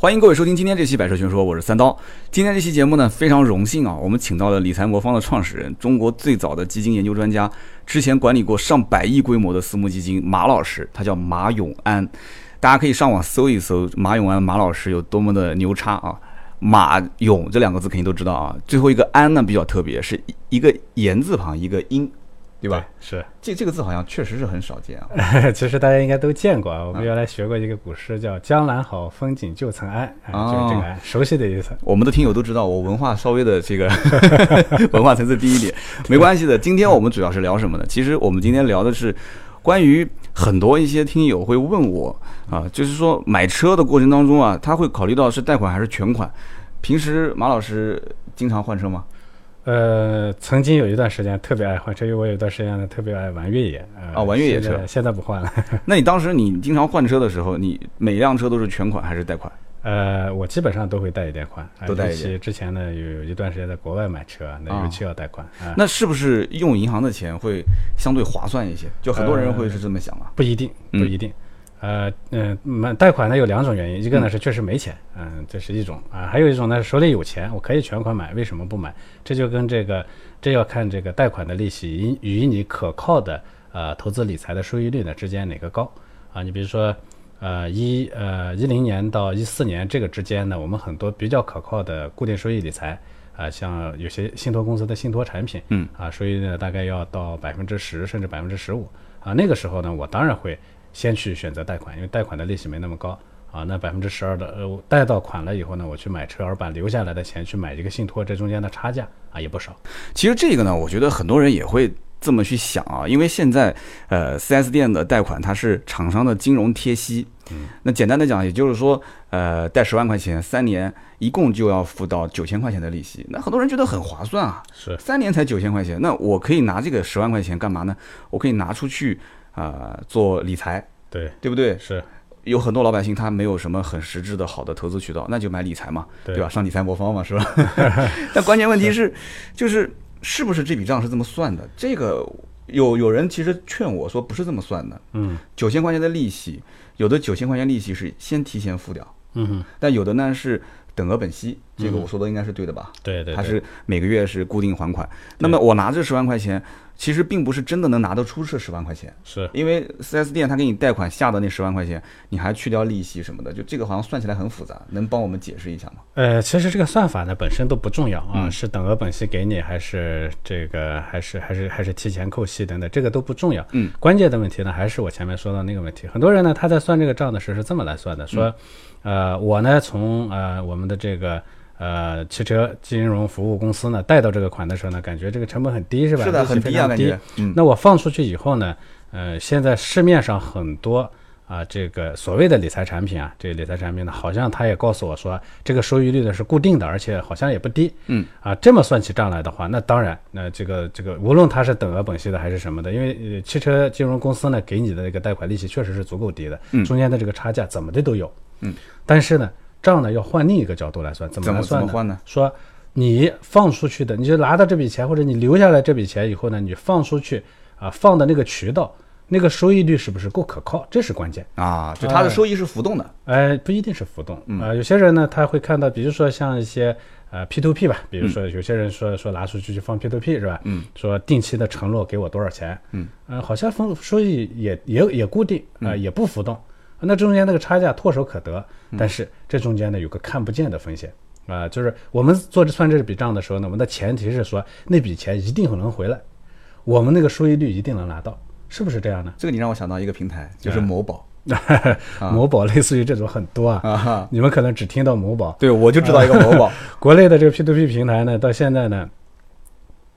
欢迎各位收听今天这期《百车全说》，我是三刀。今天这期节目呢，非常荣幸啊，我们请到了理财魔方的创始人，中国最早的基金研究专家，之前管理过上百亿规模的私募基金马老师，他叫马永安。大家可以上网搜一搜马永安马老师有多么的牛叉啊！马永这两个字肯定都知道啊，最后一个安呢比较特别，是一个言字旁一个音。对吧？是这这个字好像确实是很少见啊。其实大家应该都见过啊。我们原来学过一个古诗，叫“江南好，风景旧曾谙”，啊，就是这个“熟悉”的意思。我们的听友都知道，我文化稍微的这个 文化层次低一点，没关系的。今天我们主要是聊什么呢？其实我们今天聊的是关于很多一些听友会问我啊，就是说买车的过程当中啊，他会考虑到是贷款还是全款。平时马老师经常换车吗？呃，曾经有一段时间特别爱换车，因为我有一段时间呢特别爱玩越野啊，玩越野车，现在不换了。那你当时你经常换车的时候，你每辆车都是全款还是贷款？呃，我基本上都会贷一点款，都贷一点。之前呢有一段时间在国外买车，那尤其要贷款。那是不是用银行的钱会相对划算一些？就很多人会是这么想啊？不一定，不一定。呃嗯，买贷款呢有两种原因，一个呢是确实没钱，嗯，这是一种啊，还有一种呢手里有钱，我可以全款买，为什么不买？这就跟这个，这要看这个贷款的利息与你可靠的呃投资理财的收益率呢之间哪个高啊？你比如说呃一呃一零年到一四年这个之间呢，我们很多比较可靠的固定收益理财啊，像有些信托公司的信托产品，嗯啊，收益呢大概要到百分之十甚至百分之十五啊，那个时候呢，我当然会。先去选择贷款，因为贷款的利息没那么高啊。那百分之十二的呃贷到款了以后呢，我去买车，而把留下来的钱去买一个信托，这中间的差价啊也不少。其实这个呢，我觉得很多人也会这么去想啊，因为现在呃 4S 店的贷款它是厂商的金融贴息，嗯，那简单的讲，也就是说呃贷十万块钱，三年一共就要付到九千块钱的利息，那很多人觉得很划算啊，是三年才九千块钱，那我可以拿这个十万块钱干嘛呢？我可以拿出去。啊，做理财，对对不对？是，有很多老百姓他没有什么很实质的好的投资渠道，那就买理财嘛，对吧？上理财魔方嘛，是吧？但关键问题是，就是是不是这笔账是这么算的？这个有有人其实劝我说不是这么算的，嗯，九千块钱的利息，有的九千块钱利息是先提前付掉，嗯，但有的呢是等额本息，这个我说的应该是对的吧？对对，它是每个月是固定还款，那么我拿这十万块钱。其实并不是真的能拿得出这十万块钱，是因为四 S 店他给你贷款下的那十万块钱，你还去掉利息什么的，就这个好像算起来很复杂，能帮我们解释一下吗？呃，其实这个算法呢本身都不重要啊，是等额本息给你，还是这个，还是还是还是提前扣息等等，这个都不重要。嗯，关键的问题呢，还是我前面说的那个问题，很多人呢他在算这个账的时候是这么来算的，说，呃，我呢从呃我们的这个。呃，汽车金融服务公司呢，贷到这个款的时候呢，感觉这个成本很低，是吧？是的，很低啊，感觉。嗯。那我放出去以后呢，呃，现在市面上很多啊，这个所谓的理财产品啊，这个理财产品呢，好像他也告诉我说，这个收益率呢是固定的，而且好像也不低。嗯。啊，这么算起账来的话，那当然，那这个这个，无论它是等额本息的还是什么的，因为汽车金融公司呢给你的这个贷款利息确实是足够低的，嗯。中间的这个差价怎么的都有。嗯。但是呢。账呢要换另一个角度来算，怎么来算呢？说你放出去的，你就拿到这笔钱，或者你留下来这笔钱以后呢，你放出去啊，放的那个渠道，那个收益率是不是够可靠？这是关键啊！就它的收益是浮动的，哎，不一定是浮动啊。有些人呢，他会看到，比如说像一些呃 P to P 吧，比如说有些人说说拿出去去放 P to P 是吧？嗯，说定期的承诺给我多少钱？嗯，呃，好像风收益也也也固定啊，也不浮动。那中间那个差价唾手可得，但是这中间呢有个看不见的风险啊，就是我们做这算这笔账的时候呢，我们的前提是说那笔钱一定能回来，我们那个收益率一定能拿到，是不是这样呢？这个你让我想到一个平台，就是某宝，某宝类似于这种很多啊，你们可能只听到某宝，对，我就知道一个某宝。国内的这个 P to P 平台呢，到现在呢，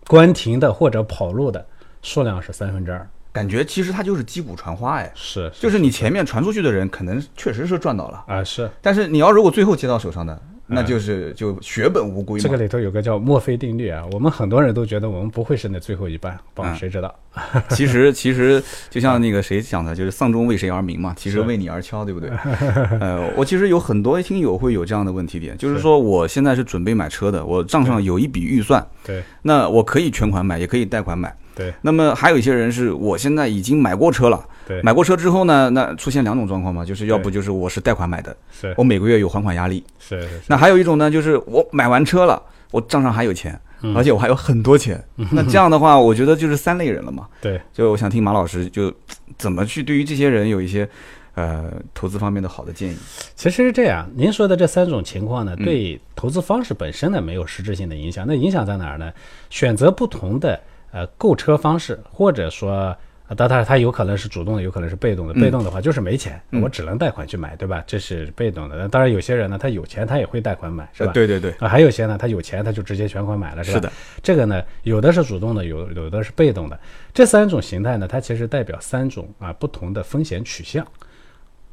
关停的或者跑路的数量是三分之二。感觉其实它就是击鼓传花，哎，是，就是你前面传出去的人可能确实是赚到了。啊，是，但是你要如果最后接到手上的，那就是就血本无归。这个里头有个叫墨菲定律啊，我们很多人都觉得我们不会是那最后一棒，棒谁知道？其实其实就像那个谁讲的，就是丧钟为谁而鸣嘛，其实为你而敲，对不对？呃，我其实有很多听友会有这样的问题点，就是说我现在是准备买车的，我账上有一笔预算，对。那我可以全款买，也可以贷款买。对。那么还有一些人是我现在已经买过车了，对，买过车之后呢，那出现两种状况嘛，就是要不就是我是贷款买的，是。我每个月有还款压力；是是那还有一种呢，就是我买完车了，我账上还有钱，嗯。而且我还有很多钱。那这样的话，我觉得就是三类人了嘛。对，就我想听马老师就怎么去对于这些人有一些呃投资方面的好的建议。其实是这样，您说的这三种情况呢，嗯。对投资方式本身呢没有实质性的影响。那影响在哪儿呢？选择不同的呃购车方式，或者说。呃当然，它有可能是主动的，有可能是被动的。嗯被动的话就是没钱，嗯我只能贷款去买，对吧？这是被动的。当然，有些人呢，他有钱，他也会贷款买，是吧？呃对对对，啊，还有些呢，他有钱，他就直接全款买了，是吧？是的，这个呢，有的是主动的，有有的是被动的。这三种形态呢，它其实代表三种啊不同的风险取向。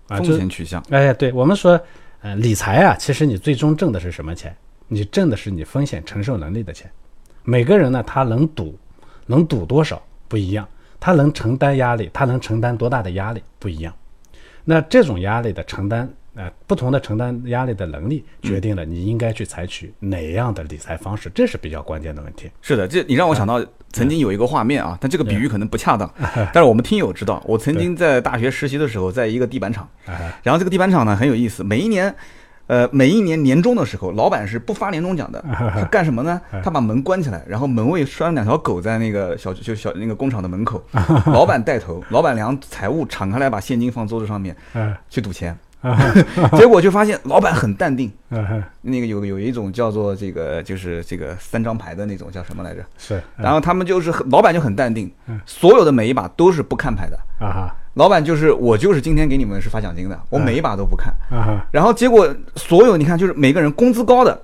啊，风险取向。哎，对我们说，呃，理财啊，其实你最终挣的是什么钱？你挣的是你风险承受能力的钱。每个人呢，他能赌，能赌多少不一样，他能承担压力，他能承担多大的压力不一样。那这种压力的承担，呃，不同的承担压力的能力，决定了你应该去采取哪样的理财方式，这是比较关键的问题。是的，这你让我想到曾经有一个画面啊，但这个比喻可能不恰当，但是我们听友知道，我曾经在大学实习的时候，在一个地板厂，啊，然后这个地板厂呢很有意思，每一年。呃，每一年年终的时候，老板是不发年终奖的。他干什么呢？他把门关起来，然后门卫拴两条狗在那个小就小那个工厂的门口。老板带头，老板娘财务敞开来把现金放桌子上面嗯去赌钱。结果就发现老板很淡定。嗯，那个有有一种叫做这个就是这个三张牌的那种叫什么来着？是，然后他们就是老板就很淡定嗯，所有的每一把都是不看牌的。啊哈，老板就是我就是今天给你们是发奖金的，我嗯每一把都不看。然后结果所有你看就是每个人工资高的，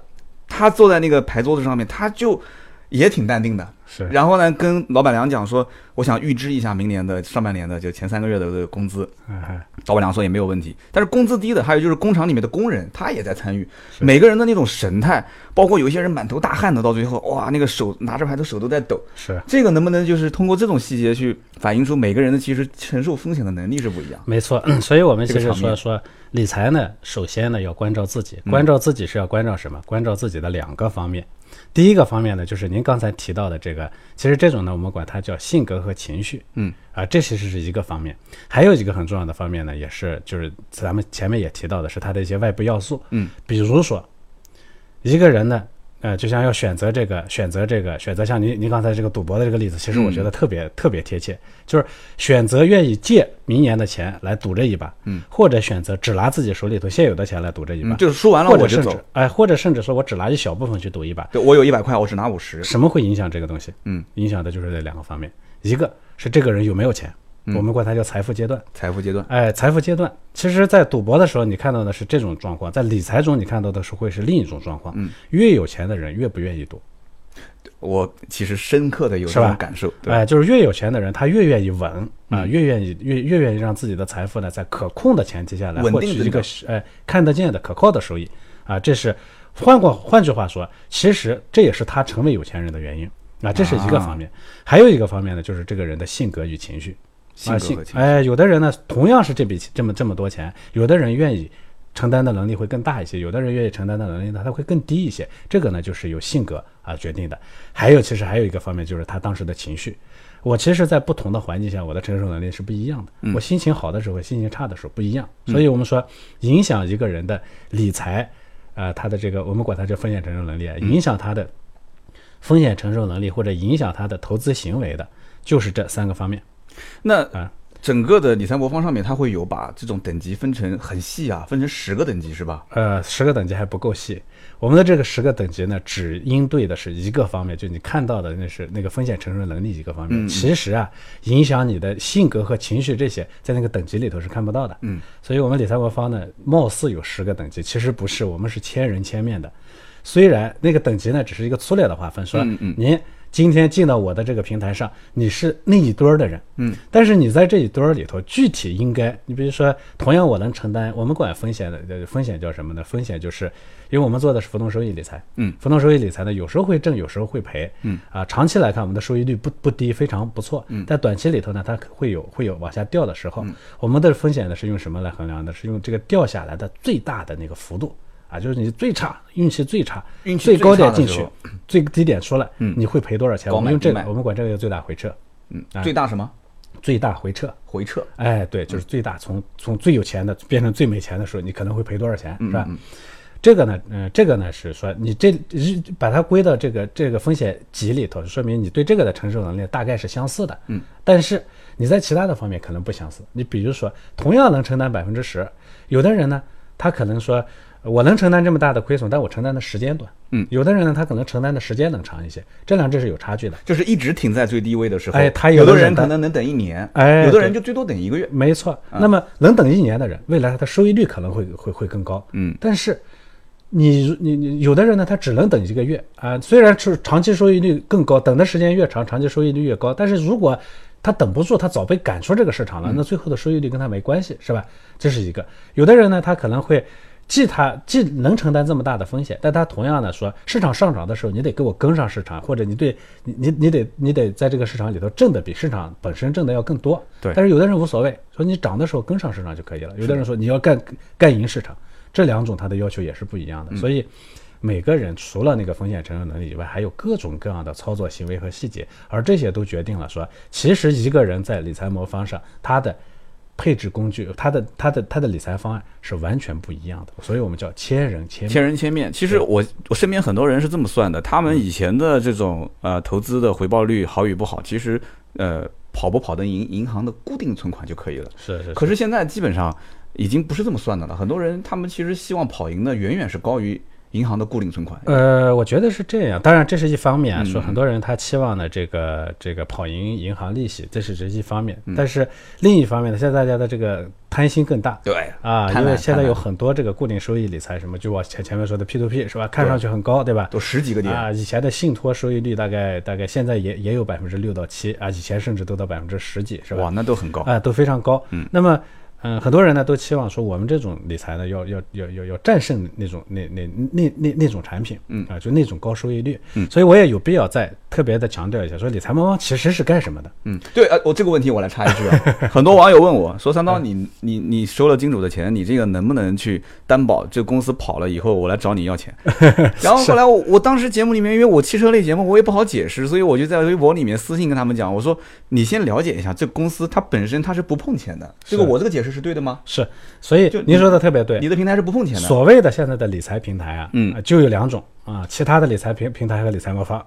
他坐在那个牌桌子上面，他就也挺淡定的。是，然后呢，跟老板娘讲说，我想预支一下明年的上半年的就前三个月的这个工资。老板娘说也没有问题，但是工资低的，还有就是工厂里面的工人，他也在参与，每个人的那种神态，包括有一些人满头大汗的，到最后哇，那个手拿着牌的手都在抖。是。这个能不能就是通过这种细节去反映出每个人的其实承受风险的能力是不一样？没错，所以我们其实这个说说理财呢，首先呢要关照自己，嗯关照自己是要关照什么？关照自己的两个方面。第一个方面呢，就是您刚才提到的这个，其实这种呢，我们管它叫性格和情绪，嗯，啊，这其实是一个方面。还有一个很重要的方面呢，也是就是咱们前面也提到的是它的一些外部要素，嗯，比如说一个人呢。呃，就像要选择这个，选择这个，选择像您您刚才这个赌博的这个例子，其实我觉得特别、特别贴切，就是选择愿意借明年的钱来赌这一把，嗯，或者选择只拿自己手里头现有的钱来赌这一把，嗯，就是输完了我就走。哎，或者甚至说我只拿一小部分去赌一把，对，我有一百块，我只拿五十。什么会影响这个东西？嗯，影响的就是这两个方面，一个是这个人有没有钱，嗯我们管它叫财富阶段。财富阶段，哎，财富阶段，其实，在赌博的时候，你看到的是这种状况；在理财中，你看到的是会是另一种状况。嗯，越有钱的人越不愿意赌，我其实深刻的有这种感受。对，哎，就是越有钱的人，他越愿意稳啊、嗯越愿意越越愿意让自己的财富呢，在可控的前提下来稳获取一个哎看得见的可靠的收益啊。这是换过换句话说，其实这也是他成为有钱人的原因啊。这是一个方面，还有一个方面呢，就是这个人的性格与情绪。啊，性性格和情绪。哎，有的人呢，同样是这笔这么这么多钱，有的人愿意承担的能力会更大一些，有的人愿意承担的能力呢，他会更低一些。这个呢，就是由性格啊决定的。还有，其实还有一个方面就是他当时的情绪。我其实，在不同的环境下，我的承受能力是不一样的。嗯我心情好的时候，心情差的时候不一样。所以我们说，影响一个人的理财，呃，他的这个我们管它叫风险承受能力，影响他的风险承受能力或者影响他的投资行为的，就是这三个方面。那啊整个的理财魔方上面，它会有把这种等级分成很细啊，分成十个等级是吧？呃，十个等级还不够细。我们的这个十个等级呢，只应对的是一个方面，就你看到的那是那个风险承受能力一个方面。其实啊，影响你的性格和情绪这些，在那个等级里头是看不到的。嗯，所以我们理财魔方呢，貌似有十个等级，其实不是，我们是千人千面的。虽然那个等级呢只是一个粗略的划分，说嗯嗯您今天进到我的这个平台上，你是那一堆儿的人，嗯，但是你在这一堆儿里头，具体应该，你比如说，同样我能承担，我们管风险的，呃风险叫什么呢？风险就是，因为我们做的是浮动收益理财，嗯，浮动收益理财呢，有时候会挣，有时候会赔，嗯，啊，长期来看，我们的收益率不不低，非常不错，嗯，但短期里头呢，它会有会有往下掉的时候，我们的风险呢是用什么来衡量的？是用这个掉下来的最大的那个幅度。啊，就是你最差，运气最差，运气最高点进去最低点出来，你会赔多少钱？我们用这个我们管这个叫最大回撤，嗯啊，最大什么最大回撤。回撤？哎，对，就是最大，从从最有钱的变成最没钱的时候，你可能会赔多少钱，是吧？这个呢，嗯、这个呢是说你这是把它归到这个这个风险级里头，说明你对这个的承受能力大概是相似的，嗯，但是你在其他的方面可能不相似。你比如说，同样能承担百分之十，有的人呢，他可能说我能承担这么大的亏损，但我承担的时间短，嗯，有的人呢，他可能承担的时间能长一些，这两者是有差距的。就是一直停在最低位的时候，哎他有有的人可能能等一年，哎有的人就最多等一个月。没错，那么能等一年的人，未来他的收益率可能会会会更高。嗯，但是你你你有的人呢，他只能等一个月啊，虽然是长期收益率更高，等的时间越长，长期收益率越高，但是如果他等不住，他早被赶出这个市场了，那最后的收益率跟他没关系，是吧？这是一个。有的人呢，他可能会。既他既能承担这么大的风险，但他同样的说，市场上涨的时候，你得给我跟上市场，或者你对你你你得你得在这个市场里头挣的比市场本身挣的要更多。对但是有的人无所谓，说你涨的时候跟上市场就可以了。有的人说你要干干赢市场，这两种他的要求也是不一样的。所以每个人除了那个风险承受能力以外，还有各种各样的操作行为和细节，而这些都决定了说，其实一个人在理财魔方上，他的配置工具，它的它的它的理财方案是完全不一样的。所以我们叫千人千面。千人千面。其实我我身边很多人是这么算的，他们以前的这种呃投资的回报率好与不好，其实呃跑不跑的银银行的固定存款就可以了。是是，可是现在基本上已经不是这么算的了，很多人他们其实希望跑赢的远远是高于银行的固定存款。呃，我觉得是这样。当然，这是一方面啊，嗯说很多人他期望的，这个这个跑赢银行利息，这是这一方面。嗯但是另一方面呢，现在大家的这个贪心更大。对啊，因为现在有很多这个固定收益理财，什么就我前前面说的 P to P 是吧？看上去很高，对吧？都十几个点，啊，以前的信托收益率大概大概现在也也有百分之六到七啊，以前甚至都到百分之十几，是吧？哇，那都很高。啊，都非常高。嗯，那么，嗯、很多人呢都期望说，我们这种理财呢，要要要要要战胜那种那那那那那种产品，嗯啊，就那种高收益率。嗯所以我也有必要再特别的强调一下，说理财猫猫其实是干什么的？嗯，对，呃，我这个问题我来插一句啊，很多网友问我说：“三刀，你你你收了金主的钱，你这个能不能去担保这个公司跑了以后，我来找你要钱？”然后后来我我当时节目里面，因为我汽车类节目我也不好解释，所以我就在微博里面私信跟他们讲，我说：“你先了解一下，这公司它本身它是不碰钱的，这个我这个解释是对的吗？是，所以就您说的特别对。你的平台是不碰钱的。”所谓的现在的理财平台啊，嗯啊就有两种啊，其他的理财平平台和理财魔方，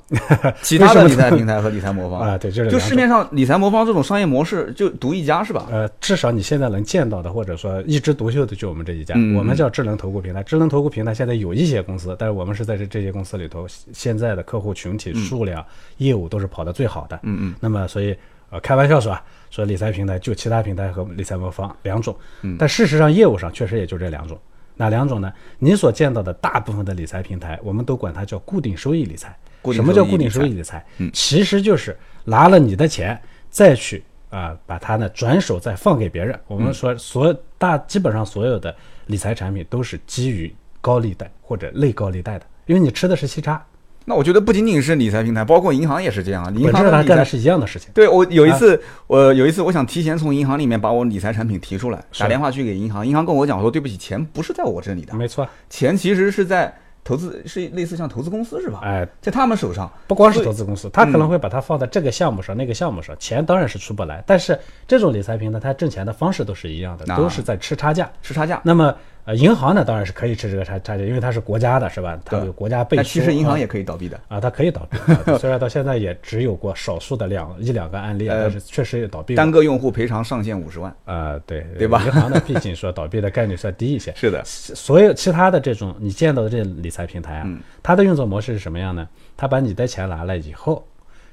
其 他的理财平台和理财魔方 啊，对，就是就市面上理财魔方这种商业模式就独一家是吧？呃，至少你现在能见到的，或者说一枝独秀的，就我们这一家。嗯我们叫智能投顾平台。智能投顾平台现在有一些公司，但是我们是在这这些公司里头，现在的客户群体数量、业务都是跑得最好的。嗯嗯。那么，所以呃，开玩笑说啊，说理财平台就其他平台和理财魔方两种。嗯但事实上，业务上确实也就这两种。哪两种呢？你所见到的大部分的理财平台，我们都管它叫固定收益理财。什么叫固定收益理财其实就是拿了你的钱，再去啊、把它呢转手再放给别人。我嗯们说所有大基本上所有的理财产品都是基于高利贷或者类高利贷的，因为你吃的是息差，那我觉得不仅仅是理财平台，包括银行也是这样。银本行的理财质上干的是一样的事情。对我有一次，我有一次我想提前从银行里面把我理财产品提出来，打电话去给银行，银行跟我讲说对不起，钱不是在我这里的，没错，钱其实是在投资，是类似像投资公司是吧？哎，在他们手上。不光是投资公司，他可能会把它放在这个项目上、那个项目上，钱当然是出不来。但是这种理财平台，它挣钱的方式都是一样的，啊都是在吃差价。吃差价。那么呃，银行呢当然是可以吃这个差差价，因为它是国家的，是吧？它有国家背书。但其实银行啊也可以倒闭的。啊，它可以倒闭，啊虽然到现在也只有过少数的两一两个案例但是确实也倒闭单。个用户赔偿上限五十万。啊，对对吧银行呢，毕竟说倒闭的概率算低一些。是的，所有其他的这种你见到的这理财平台啊，嗯它的运作模式是什么样呢？它把你的钱拿来以后，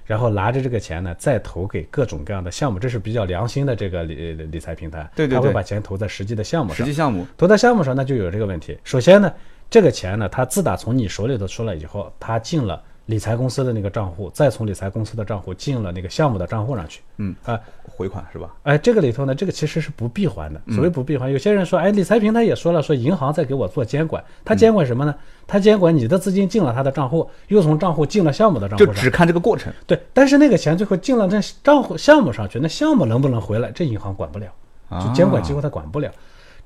然后拿着这个钱呢，再投给各种各样的项目，这是比较良心的这个理理财平台。对对对他会把钱投在实际的项目上实际。项目投在项目上，那就有这个问题。首先呢，这个钱呢，他自打从你手里头出来以后，他进了理财公司的那个账户，再从理财公司的账户进了那个项目的账户上去。嗯啊，回款是吧？哎，这个里头呢，这个其实是不闭环的。嗯所谓不闭环，有些人说，哎，理财平台也说了，说银行在给我做监管，他监管什么呢？他监管你的资金进了他的账户，又从账户进了项目的账户上。就只看这个过程。对，但是那个钱最后进了这账户项目上去，那项目能不能回来，这银行管不了，就监管机构他管不了。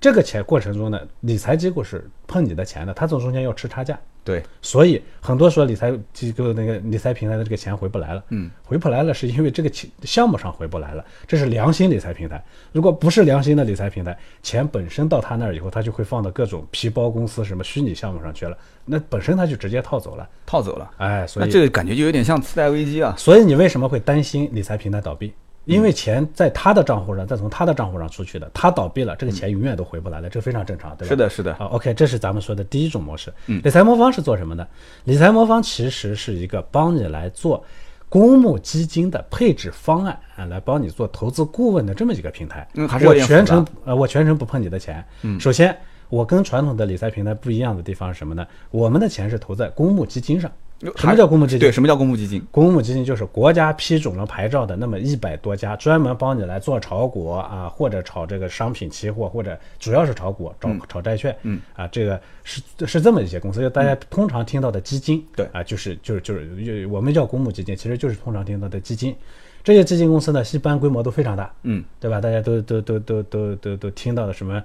这个钱过程中呢，理财机构是碰你的钱的，它从中间要吃差价。对，所以很多说理财机构那个理财平台的这个钱回不来了，嗯，回不来了是因为这个钱项目上回不来了，这是良心理财平台。如果不是良心的理财平台，钱本身到他那儿以后，他就会放到各种皮包公司什么虚拟项目上去了，那本身他就直接套走了。套走了。哎，所以这个感觉就有点像次贷危机啊。所以你为什么会担心理财平台倒闭？因为钱在他的账户上，再从他的账户上出去的，他倒闭了，这个钱永远都回不来了，这非常正常，对吧？是的，是的。啊，OK，这是咱们说的第一种模式。理财魔方是做什么的？理财魔方其实是一个帮你来做公募基金的配置方案啊，来帮你做投资顾问的这么一个平台。嗯还是有我全程呃，我全程不碰你的钱。嗯，首先我跟传统的理财平台不一样的地方是什么呢？我们的钱是投在公募基金上。什么叫公募基金？对，什么叫公募基金？公募基金就是国家批准了牌照的那么一百多家，专门帮你来做炒股啊，或者炒这个商品期货，或者主要是炒股、炒炒债券，嗯啊，这个是是这么一些公司，就大家通常听到的基金，对啊，就是就是就是我们叫公募基金，其实就是通常听到的基金。这些基金公司呢，一般规模都非常大，嗯，对吧？大家都都都都都都都听到的什么，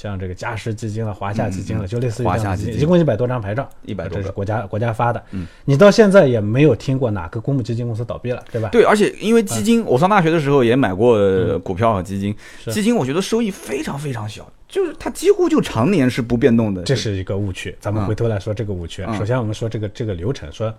像这个嘉实基金了、华夏基金了，就类似于这样的基金，华夏基金一共一百多张牌照，100多个这是国家国家发的。嗯，你到现在也没有听过哪个公募基金公司倒闭了，对吧？对，而且因为基金，我上大学的时候也买过呃股票和基金，基金我觉得收益非常非常小，就是它几乎就常年是不变动的。这是一个误区。咱们回头来说这个误区。首先，我们说这个这个流程，说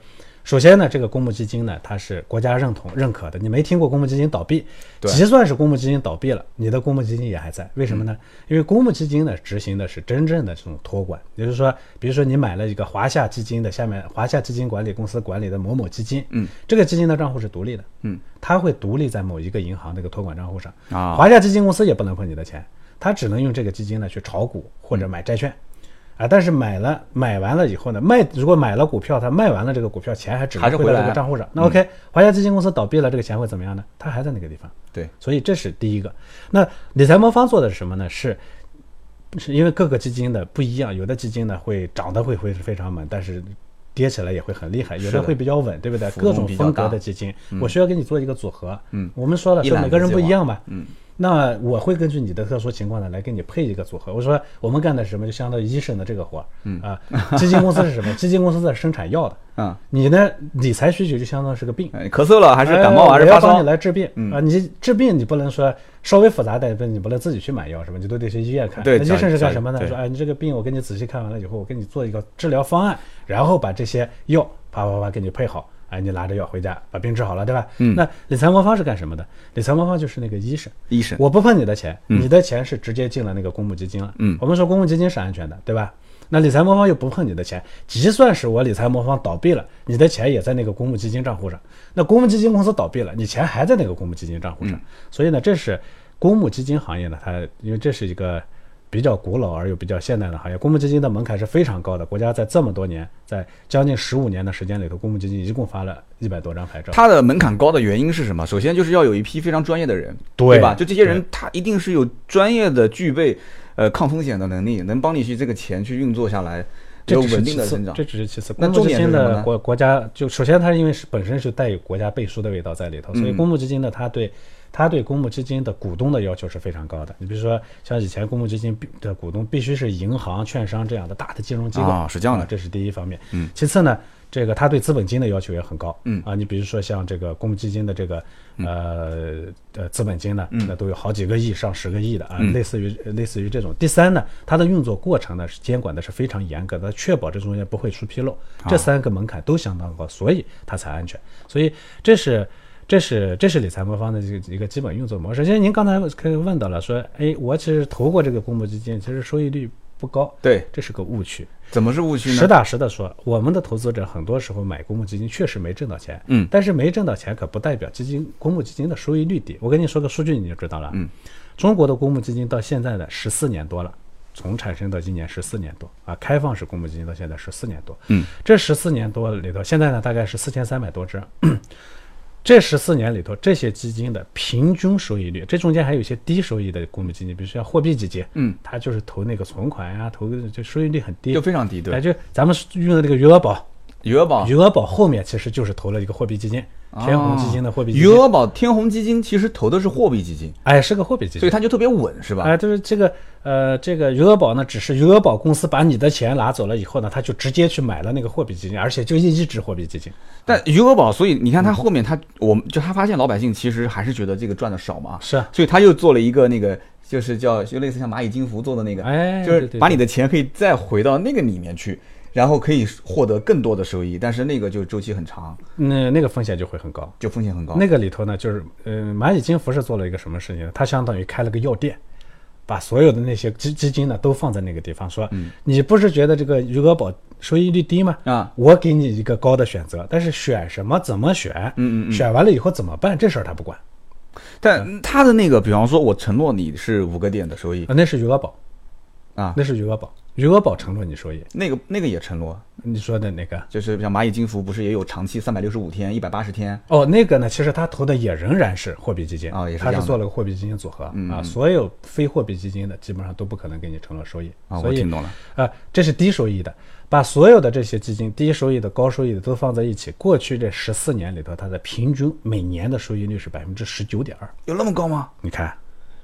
首先呢，这个公募基金呢，它是国家认同认可的。你没听过公募基金倒闭，对即算是公募基金倒闭了，你的公募基金也还在。为什么呢？嗯因为公募基金呢，执行的是真正的这种托管，也就是说，比如说你买了一个华夏基金的下面华夏基金管理公司管理的某某基金，嗯，这个基金的账户是独立的，嗯，它会独立在某一个银行那个托管账户上。啊，华夏基金公司也不能碰你的钱，它只能用这个基金呢去炒股或者买债券，啊，但是买了买完了以后呢，卖如果买了股票，他卖完了这个股票，钱还只能回到这个账户上。那 OK，华夏基金公司倒闭了，这个钱会怎么样呢？它还在那个地方。对，所以这是第一个。那理财魔方做的是什么呢？是是因为各个基金的不一样，有的基金呢会涨得会会非常猛，但是跌起来也会很厉害，有的的会比较稳，对不对？各种风格的基金，我需要给你做一个组合。嗯，我们说了，说每个人不一样嘛。嗯，那我会根据你的特殊情况呢，来给你配一个组合。我说我们干的是什么？就相当于医生的这个活儿。嗯啊，基金公司是什么？基金公司在生产药的。嗯，你呢？理财需求就相当于是个病。哎咳嗽了还是感冒哎还是发烧我要帮你？来治病、嗯啊！你治病你不能说稍微复杂点，病你不能自己去买药是吧，你都得去医院看。对那医生是干什么呢？对说哎，你这个病我给你仔细看完了以后，我给你做一个治疗方案，然后把这些药啪啪啪给你配好，哎，你拿着药回家把病治好了，对吧？嗯那理财魔方是干什么的？理财魔方就是那个医生。医生，我不碰你的钱，嗯你的钱是直接进了那个公募基金了。嗯我们说公募基金是安全的，对吧？那理财魔方又不碰你的钱，即算是我理财魔方倒闭了，你的钱也在那个公募基金账户上。那公募基金公司倒闭了，你钱还在那个公募基金账户上。所以呢，这是公募基金行业呢，它因为这是一个比较古老而又比较现代的行业，公募基金的门槛是非常高的。国家在这么多年，在将近十五年的时间里头，公募基金一共发了一百多张牌照。它的门槛高的原因是什么？首先就是要有一批非常专业的人，对吧？就这些人，他一定是有专业的具备呃抗风险的能力，能帮你去这个钱去运作下来，有这只是稳定的增长，。其次这只是其次。那重公募基金点是什么呢的国国家就首先它因为是本身是带有国家背书的味道在里头，所以嗯公募基金呢，它对它对公募基金的股东的要求是非常高的。你比如说像以前公募基金的股东必须是银行、券商这样的大的金融机构啊是这样的这是第一方面。嗯，其次呢。这个它对资本金的要求也很高，嗯啊，你比如说像这个公募基金的这个呃呃资本金呢，嗯那都有好几个亿、上十个亿的啊，嗯类似于类似于这种。第三呢，它的运作过程呢是监管的是非常严格的，确保这中间不会出纰漏。啊这三个门槛都相当高，所以它才安全。所以这是这是这是理财魔方的一个一个基本运作模式。其实您刚才可以问到了，说，哎，我其实投过这个公募基金，其实收益率不高，对，这是个误区。怎么是误区呢？实打实的说，我们的投资者很多时候买公募基金确实没挣到钱，嗯但是没挣到钱可不代表基金公募基金的收益率低。我跟你说个数据你就知道了，嗯，中国的公募基金到现在的十四年多了，从产生到今年十四年多啊，开放式公募基金到现在十四年多。嗯，这十四年多里头，现在呢大概是四千三百多只。这十四年里头，这些基金的平均收益率，这中间还有一些低收益的公募基金，比如说像货币基金，嗯，它就是投那个存款呀、投就收益率很低就。非常低，哎，对。就咱们用的这个余额宝，余额宝余，额宝后面其实就是投了一个货币基金，天弘基金的货币基余，额宝天弘基金其实投的是货币基金，哎，是个货币基金所以。它就特别稳，是吧？哎，就是这个呃，这个余额宝呢，只是余额宝公司把你的钱拿走了以后呢，他就直接去买了那个货币基金，而且就一只货币基金。但余额宝，所以你看他后面他，我们就他发现老百姓其实还是觉得这个赚的少嘛，是啊，所以他又做了一个那个，就是叫就类似像蚂蚁金服做的那个，哎，就是把你的钱可以再回到那个里面去，然后可以获得更多的收益，但是那个就周期很长，那那个风险就会很高。就风险很高。那个里头呢，就是呃，蚂蚁金服是做了一个什么事情呢？它相当于开了个药店，把所有的那些基基金呢都放在那个地方，说，你不是觉得这个余额宝收益率低吗？啊，我给你一个高的选择，但是选什么、怎么选，嗯嗯嗯选完了以后怎么办，这事儿他不管，但他的那个，比方说，我承诺你是五个点的收益啊，那是余额宝，啊，那是余额宝，余额宝承诺你收益。那个那个也承诺，你说的那个？就是像蚂蚁金服不是也有长期三百六十五天、一百八十天？哦，那个呢，其实他投的也仍然是货币基金哦也是他是做了个货币基金组合、啊，所有非货币基金的基本上都不可能给你承诺收益啊，所以我听懂了。啊，这是低收益的，把所有的这些基金低收益的、高收益的都放在一起，过去这十四年里头，它的平均每年的收益率是百分之十九点二。有那么高吗？你看，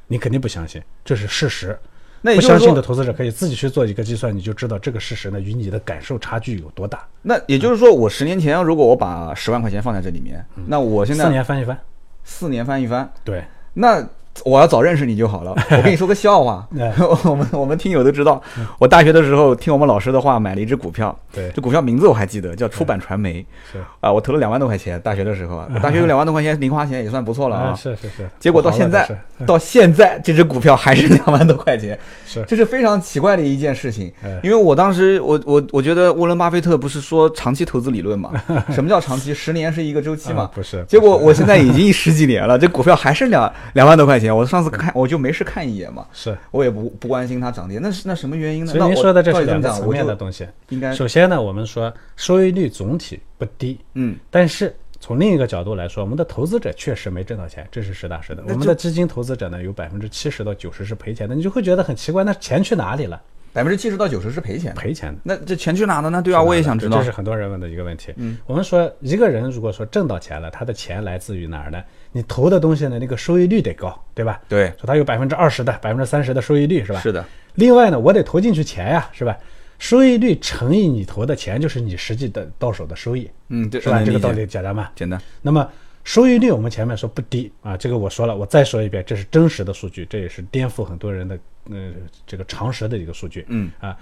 你肯定不相信，这是事实。那也不相信的投资者可以自己去做一个计算，你就知道这个事实呢与你的感受差距有多大。那也就是说，我十年前如果我把十万块钱放在这里面，那我现在四年翻一番，四年翻一番，对，那我要早认识你就好了。我跟你说个笑话 哎，我们我们听友都知道，我大学的时候听我们老师的话买了一只股票，对这股票名字我还记得，叫出版传媒是啊，我投了两万多块钱，大学的时候啊，我大学有两万多块钱零花钱也算不错了啊，啊。是是是。结果到现在到现在这只股票还是两万多块钱，是这是非常奇怪的一件事情哎。因为我当时，我我我觉得沃伦巴菲特不是说长期投资理论嘛？什么叫长期？十年是一个周期嘛啊？不是结果我现在已经十几年了，这股票还是两两万多块钱。我上次看我就没事看一眼嘛，是，我也不不关心它涨跌。那是那什么原因呢？所以您说的这是两个层面的东西。应该首先呢，我们说收益率总体不低，嗯，但是从另一个角度来说，我们的投资者确实没挣到钱，这是实打实的。我们的基金投资者呢，有百分之七十到九十是赔钱的，你就会觉得很奇怪，那钱去哪里了？百分之七十到九十是赔钱的。赔钱的。那这钱去哪了呢？对啊，我也想知道这是。很多人问的一个问题。嗯，我们说一个人如果说挣到钱了，他的钱来自于哪儿呢？你投的东西呢，那个收益率得高，对吧？对，说它有百分之二十的、百分之三十的收益率，是吧？是的。另外呢，我得投进去钱呀，是吧？收益率乘以你投的钱，就是你实际的到手的收益，嗯，对，是吧？这个道理简单吧？简单。那么收益率我们前面说不低啊，这个我说了，我再说一遍，这是真实的数据，这也是颠覆很多人的呃这个常识的一个数据。嗯啊，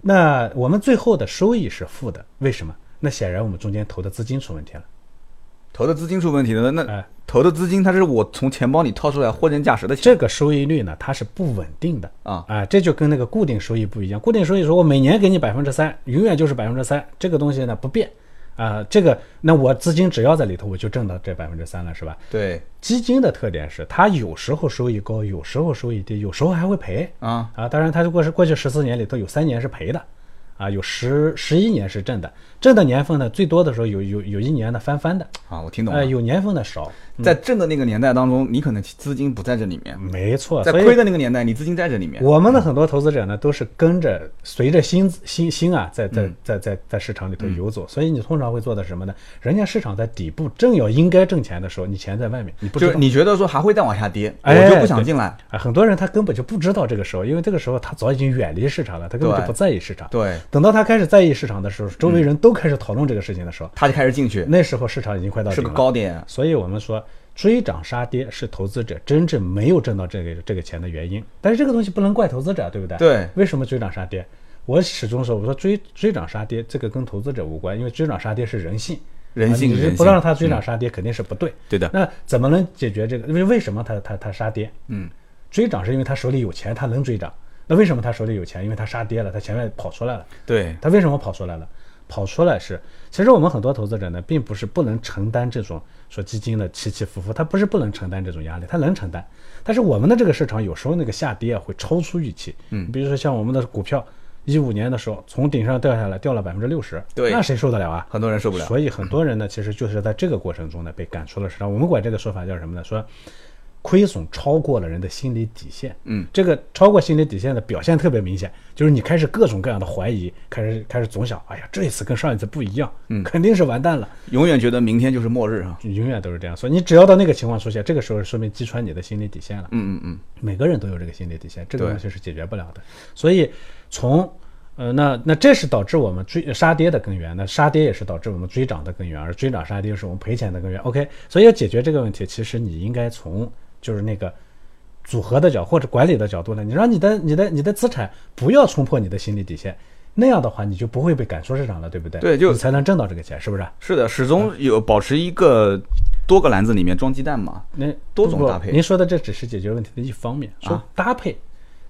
那我们最后的收益是负的，为什么？那显然我们中间投的资金出问题了。投的资金出问题了，那哎投的资金它是我从钱包里掏出来货真价实的钱这个收益率呢，它是不稳定的啊啊，这就跟那个固定收益不一样。固定收益说我每年给你百分之三，永远就是百分之三，这个东西呢不变啊。这个那我资金只要在里头，我就挣到这百分之三了，是吧？对基金的特点是它有时候收益高，有时候收益低，有时候还会赔啊，啊。当然，它如果是过去十四年里头有三年是赔的，啊，有十十一年是挣的，挣的年份呢最多的时候有有有一年呢翻番的，啊，我听懂呃，了。有年份的少，在挣的那个年代当中，你可能资金不在这里面；没错。在亏的那个年代，你资金在这里面。我们的很多投资者呢，都是跟着随着心心心啊，在嗯在在在在市场里头游走，所以你通常会做的什么呢？人家市场在底部正要应该挣钱的时候，你钱在外面，你不知道。就是你觉得说还会再往下跌，哎我就不想进来。啊，很多人他根本就不知道这个时候，因为这个时候他早已经远离市场了，他根本就不在意市场。对，等到他开始在意市场的时候，周围人都开始讨论这个事情的时候，他就开始进去，那时候市场已经快到是个。高点。所以我们说追涨杀跌是投资者真正没有挣到这个这个钱的原因。但是这个东西不能怪投资者，对不对？对为什么追涨杀跌？我始终说，我说追追涨杀跌这个跟投资者无关，因为追涨杀跌是人性，人性啊你人性不让它追涨杀跌肯定是不对。对的，那怎么能解决这个？因为为什么它它它杀跌？嗯，追涨是因为他手里有钱，他能追涨。那为什么他手里有钱？因为他杀跌了，他前面跑出来了。对，他为什么跑出来了？跑出来是，其实我们很多投资者呢，并不是不能承担这种说基金的起起伏伏，他不是不能承担这种压力，他能承担。但是我们的这个市场有时候那个下跌啊会超出预期，嗯，比如说像我们的股票，一五年的时候从顶上掉下来，掉了百分之六十，对那谁受得了啊？很多人受不了。所以很多人呢，其实就是在这个过程中呢被赶出了市场。我们管这个说法叫什么呢？说亏损超过了人的心理底线。嗯，这个超过心理底线的表现特别明显，就是你开始各种各样的怀疑，开始开始总想，哎呀，这一次跟上一次不一样，嗯，肯定是完蛋了，永远觉得明天就是末日啊。永远都是这样。所以你只要到那个情况出现，这个时候说明击穿你的心理底线了。嗯嗯嗯，每个人都有这个心理底线，这个东西是解决不了的。所以从呃，那那这是导致我们追杀跌的根源，那杀跌也是导致我们追涨的根源，而追涨杀跌是我们赔钱的根源。OK，所以要解决这个问题，其实你应该从就是那个组合的角或者管理的角度呢，你让你的你的你的资产不要冲破你的心理底线，那样的话你就不会被赶出市场了，对不对？对就你才能挣到这个钱，是不是？是的，始终有保持一个多个篮子里面装鸡蛋嘛。那不多种搭配您说的这只是解决问题的一方面，说啊搭配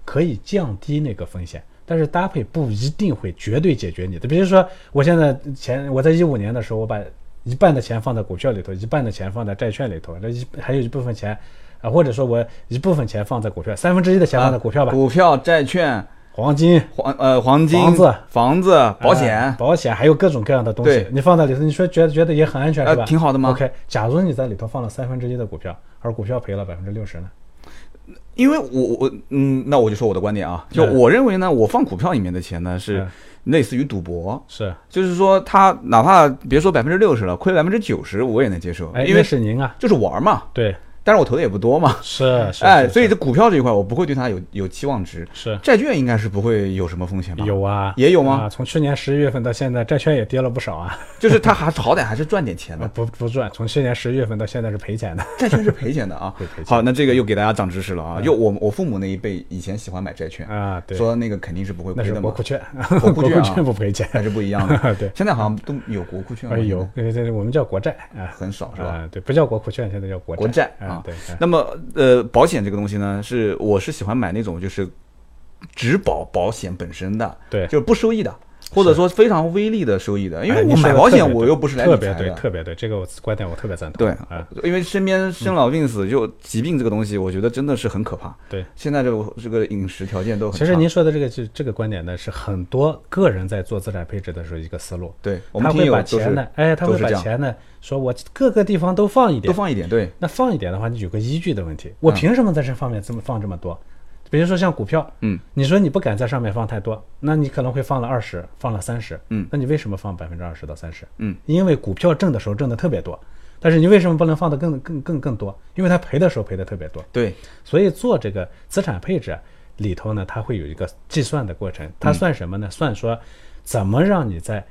可以降低那个风险，但是搭配不一定会绝对解决你的。比如说，我现在钱我在一五年的时候，我把一半的钱放在股票里头，一半的钱放在债券里头，那一还有一部分钱啊，或者说我一部分钱放在股票，三分之一的钱放在股票吧，股票、债券、黄金。黄呃黄金、房子房子、保险哎，保险还有各种各样的东西对，你放在里头，你说觉得觉得也很安全呃是吧？挺好的吗 OK，假如你在里头放了三分之一的股票，而股票赔了百分之六十呢？因为我我嗯，那我就说我的观点啊，就嗯我认为呢，我放股票里面的钱呢是嗯类似于赌博，是，就是说他哪怕别说百分之六十了，亏百分之九十我也能接受，哎，因为是您啊，就是玩嘛，对，但是我投的也不多嘛，是是，哎，所以这股票这一块我不会对它有有期望值，是。债券应该是不会有什么风险吧？有啊，也有吗？啊，从去年十一月份到现在，债券也跌了不少啊，就是它还是好歹还是赚点钱啊的，不不赚，从去年十一月份到现在是赔钱的。债券是赔钱的啊。会赔钱。好，那这个又给大家长知识了啊！又我我父母那一辈以前喜欢买债券，啊，对，说那个肯定是不会那亏的嘛，是国库券，国库券不赔钱。还是不一样的。对，现在好像都有国库券有现在，这这我们叫国债啊，很少是吧？啊，对，不叫国库券，现在叫国国债啊，啊对。啊那么呃，保险这个东西呢，是我是喜欢买那种就是只保保险本身的，对就是不收益的，或者说非常微利的收益的，因为哎我买保险我又不是来特别对，理财的。特别对，这个我观点我特别赞同。对啊，因为身边生老病死，就疾病这个东西，我觉得真的是很可怕。对，现在这个这个饮食条件都很。其实您说的这个就这个观点呢，是很多个人在做资产配置的时候一个思路。对我们他会把钱呢，哎，他会把钱呢，说我各个地方都放一点，都放一点，对那放一点的话，你有个依据的问题。我凭什么在这方面这么放这么多？比如说像股票，嗯，你说你不敢在上面放太多，那你可能会放了二十，放了三十，嗯那你为什么放百分之二十到三十？嗯，因为股票挣的时候挣的特别多，但是你为什么不能放的更更更更多？因为它赔的时候赔的特别多。对，所以做这个资产配置啊里头呢，它会有一个计算的过程。它算什么呢？算说怎么让你在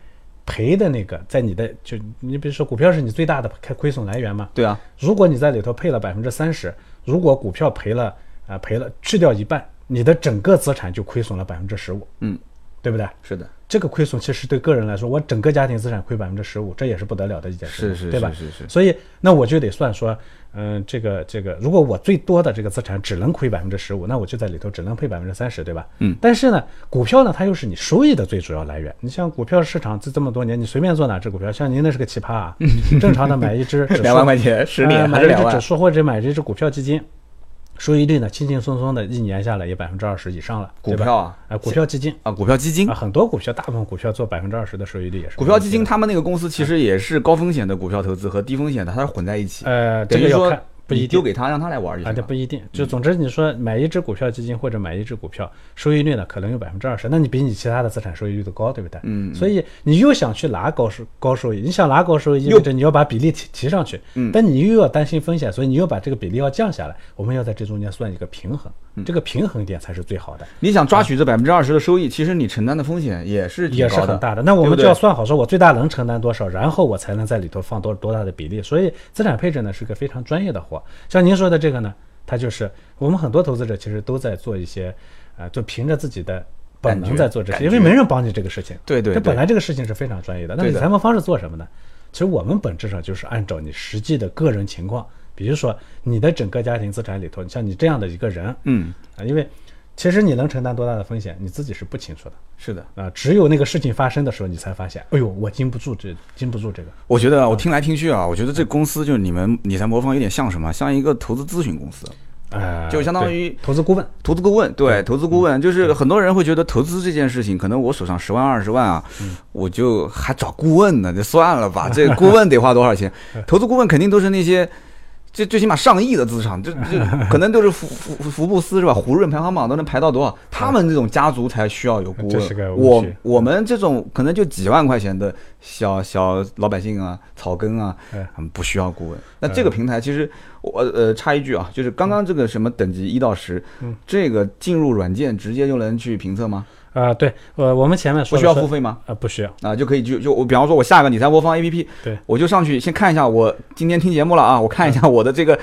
赔的那个，在你的就你比如说股票是你最大的亏亏损来源嘛，对啊，如果你在里头配了百分之三十，如果股票赔了啊、赔了去掉一半，你的整个资产就亏损了百分之十五，嗯，对不对？是的，这个亏损其实对个人来说，我整个家庭资产亏百分之十五，这也是不得了的一件事情，是是对吧？是是是所以那我就得算说，嗯、这个这个，如果我最多的这个资产只能亏百分之十五，那我就在里头只能赔百分之三十，对吧？嗯。但是呢，股票呢，它又是你收益的最主要来源。你像股票市场这这么多年，你随便做哪只股票，像您那是个奇葩啊！正常的买一只两万块钱十年呃买一只指数或者买一只股票基金，收益率呢轻轻松松的一年下来也百分之二十以上了。股票啊啊，股票基金啊，股票基金啊，，很多股票，大部分股票做百分之二十的收益率也是股票基金，他们那个公司其实也是高风险的股票投资和低风险的，它是混在一起。呃，这个要看，不一定丢给他，让他来玩就啊。这不一定。就总之，你说买一只股票基金或者买一只股票，收益率呢可能有百分之二十，那你比你其他的资产收益率都高，对不对？嗯所以你又想去拿高收高收益，你想拿高收益，意味着你要把比例提提上去，嗯但你又要担心风险，所以你又把这个比例要降下来。我们要在这中间算一个平衡，嗯这个平衡点才是最好的。你想抓取这百分之二十的收益，其实你承担的风险也是也是很大的。那我们就要算好，说我最大能承担多少，然后我才能在里头放多多大的比例。所以资产配置呢是个非常专业的活。像您说的这个呢，它就是我们很多投资者其实都在做一些，呃，就凭着自己的本能在做这些，因为没人帮你这个事情。对对对这本来这个事情是非常专业的。那对的理财魔方式做什么呢？其实我们本质上就是按照你实际的个人情况，比如说你的整个家庭资产里头，像你这样的一个人，嗯，啊，因为其实你能承担多大的风险，你自己是不清楚的是的，啊、只有那个事情发生的时候，你才发现，哎呦，我经不住这，经不住这个。我觉得啊我听来听去啊，我觉得这公司就是你们理财魔方有点像什么？像一个投资咨询公司，呃，就相当于投资顾问。投资顾问。对，投资顾问就是很多人会觉得投资这件事情，可能我手上十万二十万啊，我就还找顾问呢，就算了吧。这顾问得花多少钱？投资顾问肯定都是那些。这最起码上亿的资产，这这可能都是福福福福布斯是吧？胡润排行榜都能排到多少？他们这种家族才需要有顾问。我我们这种可能就几万块钱的小小老百姓啊，草根啊哎，他们不需要顾问。那这个平台其实我呃插一句啊，就是刚刚这个什么等级一到十，嗯这个进入软件直接就能去评测吗？啊、对，呃，我们前面不需要付费吗？啊、不需要。啊，就可以就就我比方说，我下个理财魔方 APP，对，我就上去先看一下我今天听节目了啊，我看一下我的这个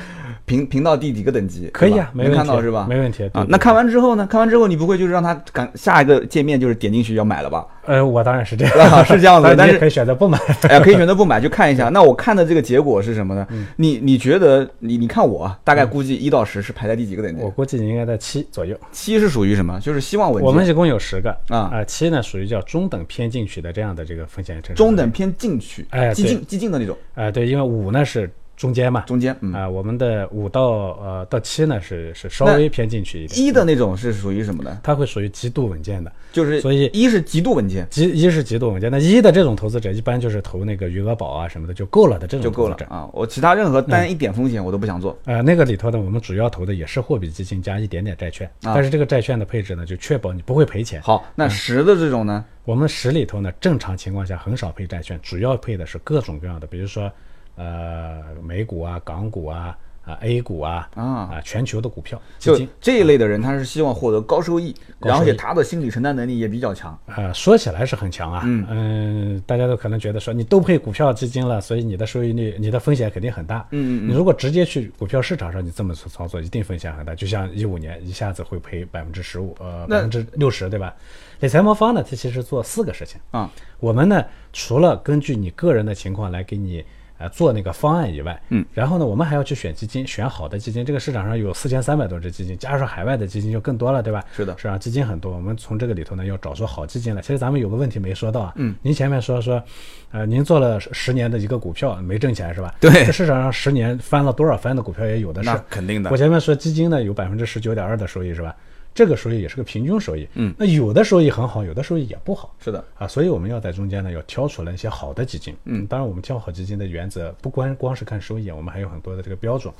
频频道第几个等级，可以啊没问题，看到是吧？没问题对，啊那看完之后呢？看完之后你不会就是让他赶下一个界面就是点进去要买了吧？呃，我当然是这啊样，是这样子 但是可以选择不买。哎，可以选择不买就看一下。那我看的这个结果是什么呢？嗯你你觉得你你看我啊大概估计一到十是排在第几个等级我？估计你应该在七左右。七是属于什么？就是希望稳健。我们一共有十个啊啊，七呢属于叫中等偏进取的这样的这个风险承受。中等偏进取，哎对激进激进的那种，啊，对，因为五呢是中间嘛，中间嗯。啊，我们的五到呃到七呢是是稍微偏进去一点，一的那种是属于什么呢？它会属于极度稳健的。就是所以一是极度稳健极一是极度稳健，那一的这种投资者一般就是投那个余额宝啊什么的就够了的这种就够了。啊！我其他任何单一点风险我都不想做。呃，那个里头呢，我们主要投的也是货币基金加一点点债券，啊但是这个债券的配置呢，就确保你不会赔钱。好，那十的这种呢？我们十里头呢，正常情况下很少配债券，主要配的是各种各样的，比如说呃美股啊、港股啊、啊 A 股啊啊啊全球的股票基就金。这一类的人，他是希望获得高收益，而且他的心理承担能力也比较强。呃，说起来是很强啊，嗯嗯大家都可能觉得说你都配股票基金了，所以你的收益率、你的风险肯定很大。嗯嗯你如果直接去股票市场上，你这么去操作，一定风险很大。就像一五年一下子会赔百分之十五，呃，百分之六十，对吧？理财魔方呢，它其实做四个事情。啊，我们呢，除了根据你个人的情况来给你呃做那个方案以外，嗯，然后呢，我们还要去选基金，选好的基金。这个市场上有四千三百多只基金，加上海外的基金就更多了，对吧？是的市场基金很多，我们从这个里头呢要找出好基金来。其实咱们有个问题没说到啊，嗯，您前面说说，呃，您做了十年的一个股票没挣钱是吧？对这市场上十年翻了多少番的股票也有的是那。肯定的我。前面说基金呢有百分之十九点二的收益是吧？这个收益也是个平均收益，嗯，那有的收益很好，有的收益也不好，是的，啊，所以我们要在中间呢，要挑出来一些好的基金。嗯，当然我们挑好基金的原则不光光是看收益，我们还有很多的这个标准，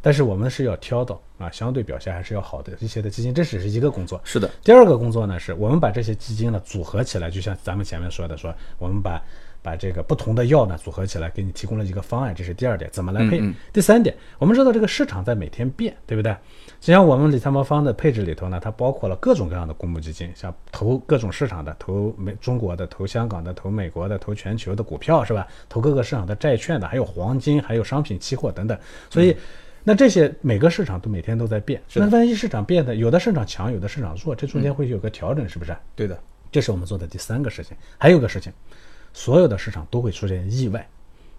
但是我们是要挑到啊相对表现还是要好的一些的基金，这只是一个工作。是的，第二个工作呢，是我们把这些基金呢组合起来，就像咱们前面说的，说我们把把这个不同的药呢组合起来，给你提供了一个方案，这是第二点，怎么来配。嗯嗯第三点，我们知道这个市场在每天变，对不对？就像我们理财魔方的配置里头呢，它包括了各种各样的公募基金，像投各种市场的，投美中国的，投香港的，投美国的，投全球的股票是吧？投各个市场的债券的，还有黄金，还有商品期货等等。所以，那这些每个市场都每天都在变。那万一市场变的，有的市场强，有的市场弱，这中间会有个调整，是不是？对的，这是我们做的第三个事情。还有个事情，所有的市场都会出现意外。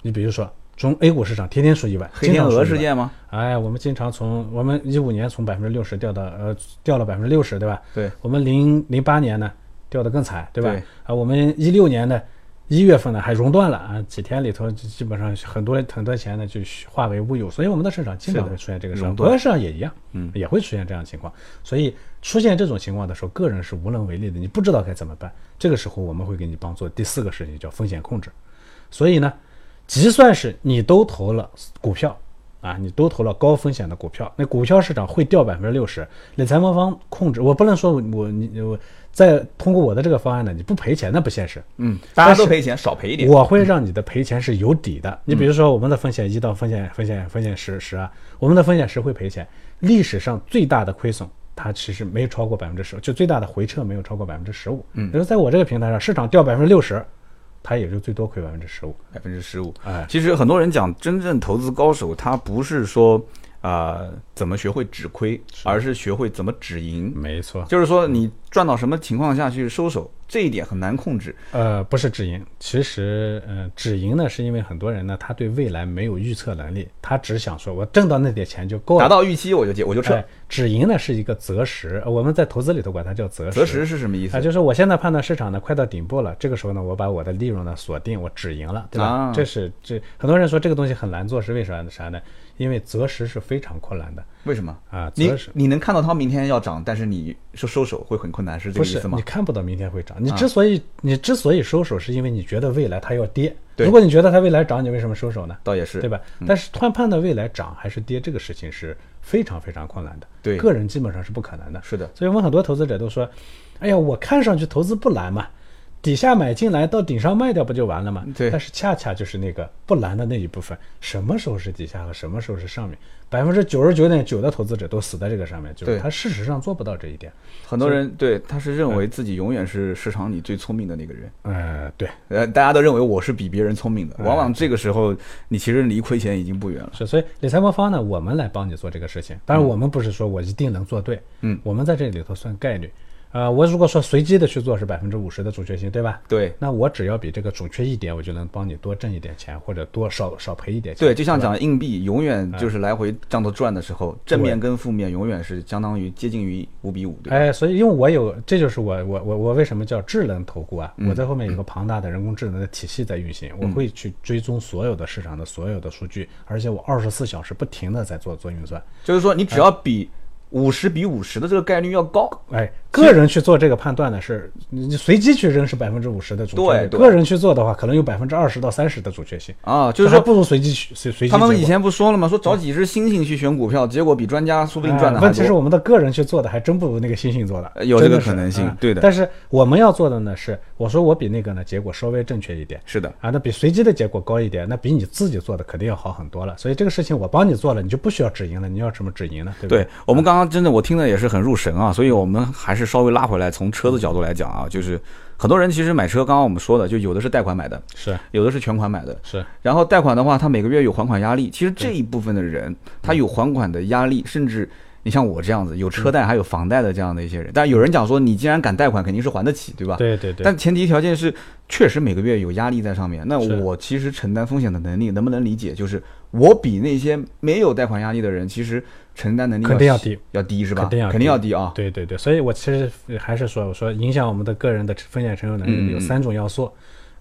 你比如说，中 A 股市场天天出意外，黑天鹅事件吗？哎，我们经常从我们一五年从百分之六十掉到呃掉了百分之六十，对吧？对，我们零零八年呢掉得更惨，对吧？对啊，我们一六年呢一月份呢还熔断了啊，几天里头就基本上很多很多钱呢就化为乌有，所以我们的市场经常会出现这个事情，国外市场也一样，嗯，也会出现这样的情况。所以出现这种情况的时候，个人是无能为力的，你不知道该怎么办。这个时候我们会给你帮助第四个事情，叫风险控制。所以呢，即算是你都投了股票啊，你都投了高风险的股票，那股票市场会掉百分之六十，理财魔方控制，我不能说我我你我再通过我的这个方案呢，你不赔钱那不现实。嗯，大家都赔钱，少赔一点。我会让你的赔钱是有底的。你比如说，我们的风险一到风险风险风险十十啊，我们的风险十会赔钱。历史上最大的亏损，它其实没有超过百分之十，就最大的回撤没有超过百分之十五。嗯，比如在我这个平台上，市场掉百分之六十，它也就最多亏百分之十五。百分之十五。哎，其实很多人讲，真正投资高手，他不是说啊、呃怎么学会止亏，而是学会怎么止盈。没错，就是说，你赚到什么情况下去收手，这一点很难控制。呃，不是止盈，其实，呃，止盈呢，是因为很多人呢，他对未来没有预测能力，他只想说我挣到那点钱就够了，达到预期我就接我就撤。哎，止盈呢是一个择时，呃我们在投资里头管它叫择时。择时是什么意思？啊，就是我现在判断市场呢快到顶部了，这个时候呢，我把我的利润呢锁定，我止盈了，对吧？啊这是这很多人说这个东西很难做，是为啥呢？啥呢？因为择时是非常困难的为什么？啊，你。你能看到它明天要涨，但是你收收手会很困难，是这个意思吗你？看不到明天会涨，你啊之所以、你之所以收手，是因为你觉得未来它要跌。对如果你觉得它未来涨，你为什么收手呢？倒也是，对吧？但是判判断未来涨还是跌这个事情是非常非常困难的，对个人基本上是不可能的。是的，所以我们很多投资者都说：“哎呀，我看上去投资不难嘛，底下买进来到顶上卖掉不就完了吗？”对但是恰恰就是那个不蓝的那一部分，什么时候是底下和什么时候是上面，百分之九十九点九的投资者都死在这个上面，就是对他事实上做不到这一点。很多人对他是认为自己永远是市场里最聪明的那个人。呃，对，呃，大家都认为我是比别人聪明的，哎往往这个时候你其实离亏钱已经不远了。是，所以理财魔方呢，我们来帮你做这个事情。当然，我们不是说我一定能做对，嗯，我们在这里头算概率。啊、我如果说随机的去做是百分之五十的准确性，对吧？对那我只要比这个准确一点，我就能帮你多挣一点钱，或者多少少赔一点钱。对，就像讲硬币，永远哎就是来回这样子转的时候，正面跟负面永远是相当于接近于五比五，对吧？哎，所以因为我有，这就是我我我我为什么叫智能投顾啊？嗯我在后面有个庞大的人工智能的体系在运行，我会去追踪所有的市场的所有的数据，而且我二十四小时不停的在做做运算。就是说你只要比五十比五十的这个概率要高，哎，个人去做这个判断呢，是你你随机去扔是百分之五十的准确率，对对个人去做的话，可能有百分之二十到三十的准确性，啊，就是说不如随机去随随机他们以前不说了吗？说找几只猩猩去选股票，结果比专家说不定赚的。问题是我们的个人去做的还真不如那个星星做的呃，有这个可能性嗯对的但是我们要做的呢是，我说我比那个呢结果稍微正确一点。是的，啊，那比随机的结果高一点，那比你自己做的肯定要好很多了。所以这个事情我帮你做了，你就不需要止盈了。你要什么止盈呢？对不对我们刚刚真的我听的也是很入神啊，所以我们还是稍微拉回来，从车子角度来讲啊，就是很多人其实买车，刚刚我们说的，就有的是贷款买的，是有的是全款买的。是，然后贷款的话，他每个月有还款压力。其实这一部分的人，他有还款的压力，甚至你像我这样子有车贷还有房贷的这样的一些人。但有人讲说，你既然敢贷款，肯定是还得起，对吧？对对对。但前提条件是，确实每个月有压力在上面。那我其实承担风险的能力能不能理解？就是我比那些没有贷款压力的人，其实承担能力肯定要低，要低是吧？肯定要肯定要低啊。对对对，所以我其实还是说，我说影响我们的个人的风险承受能力有三种要素。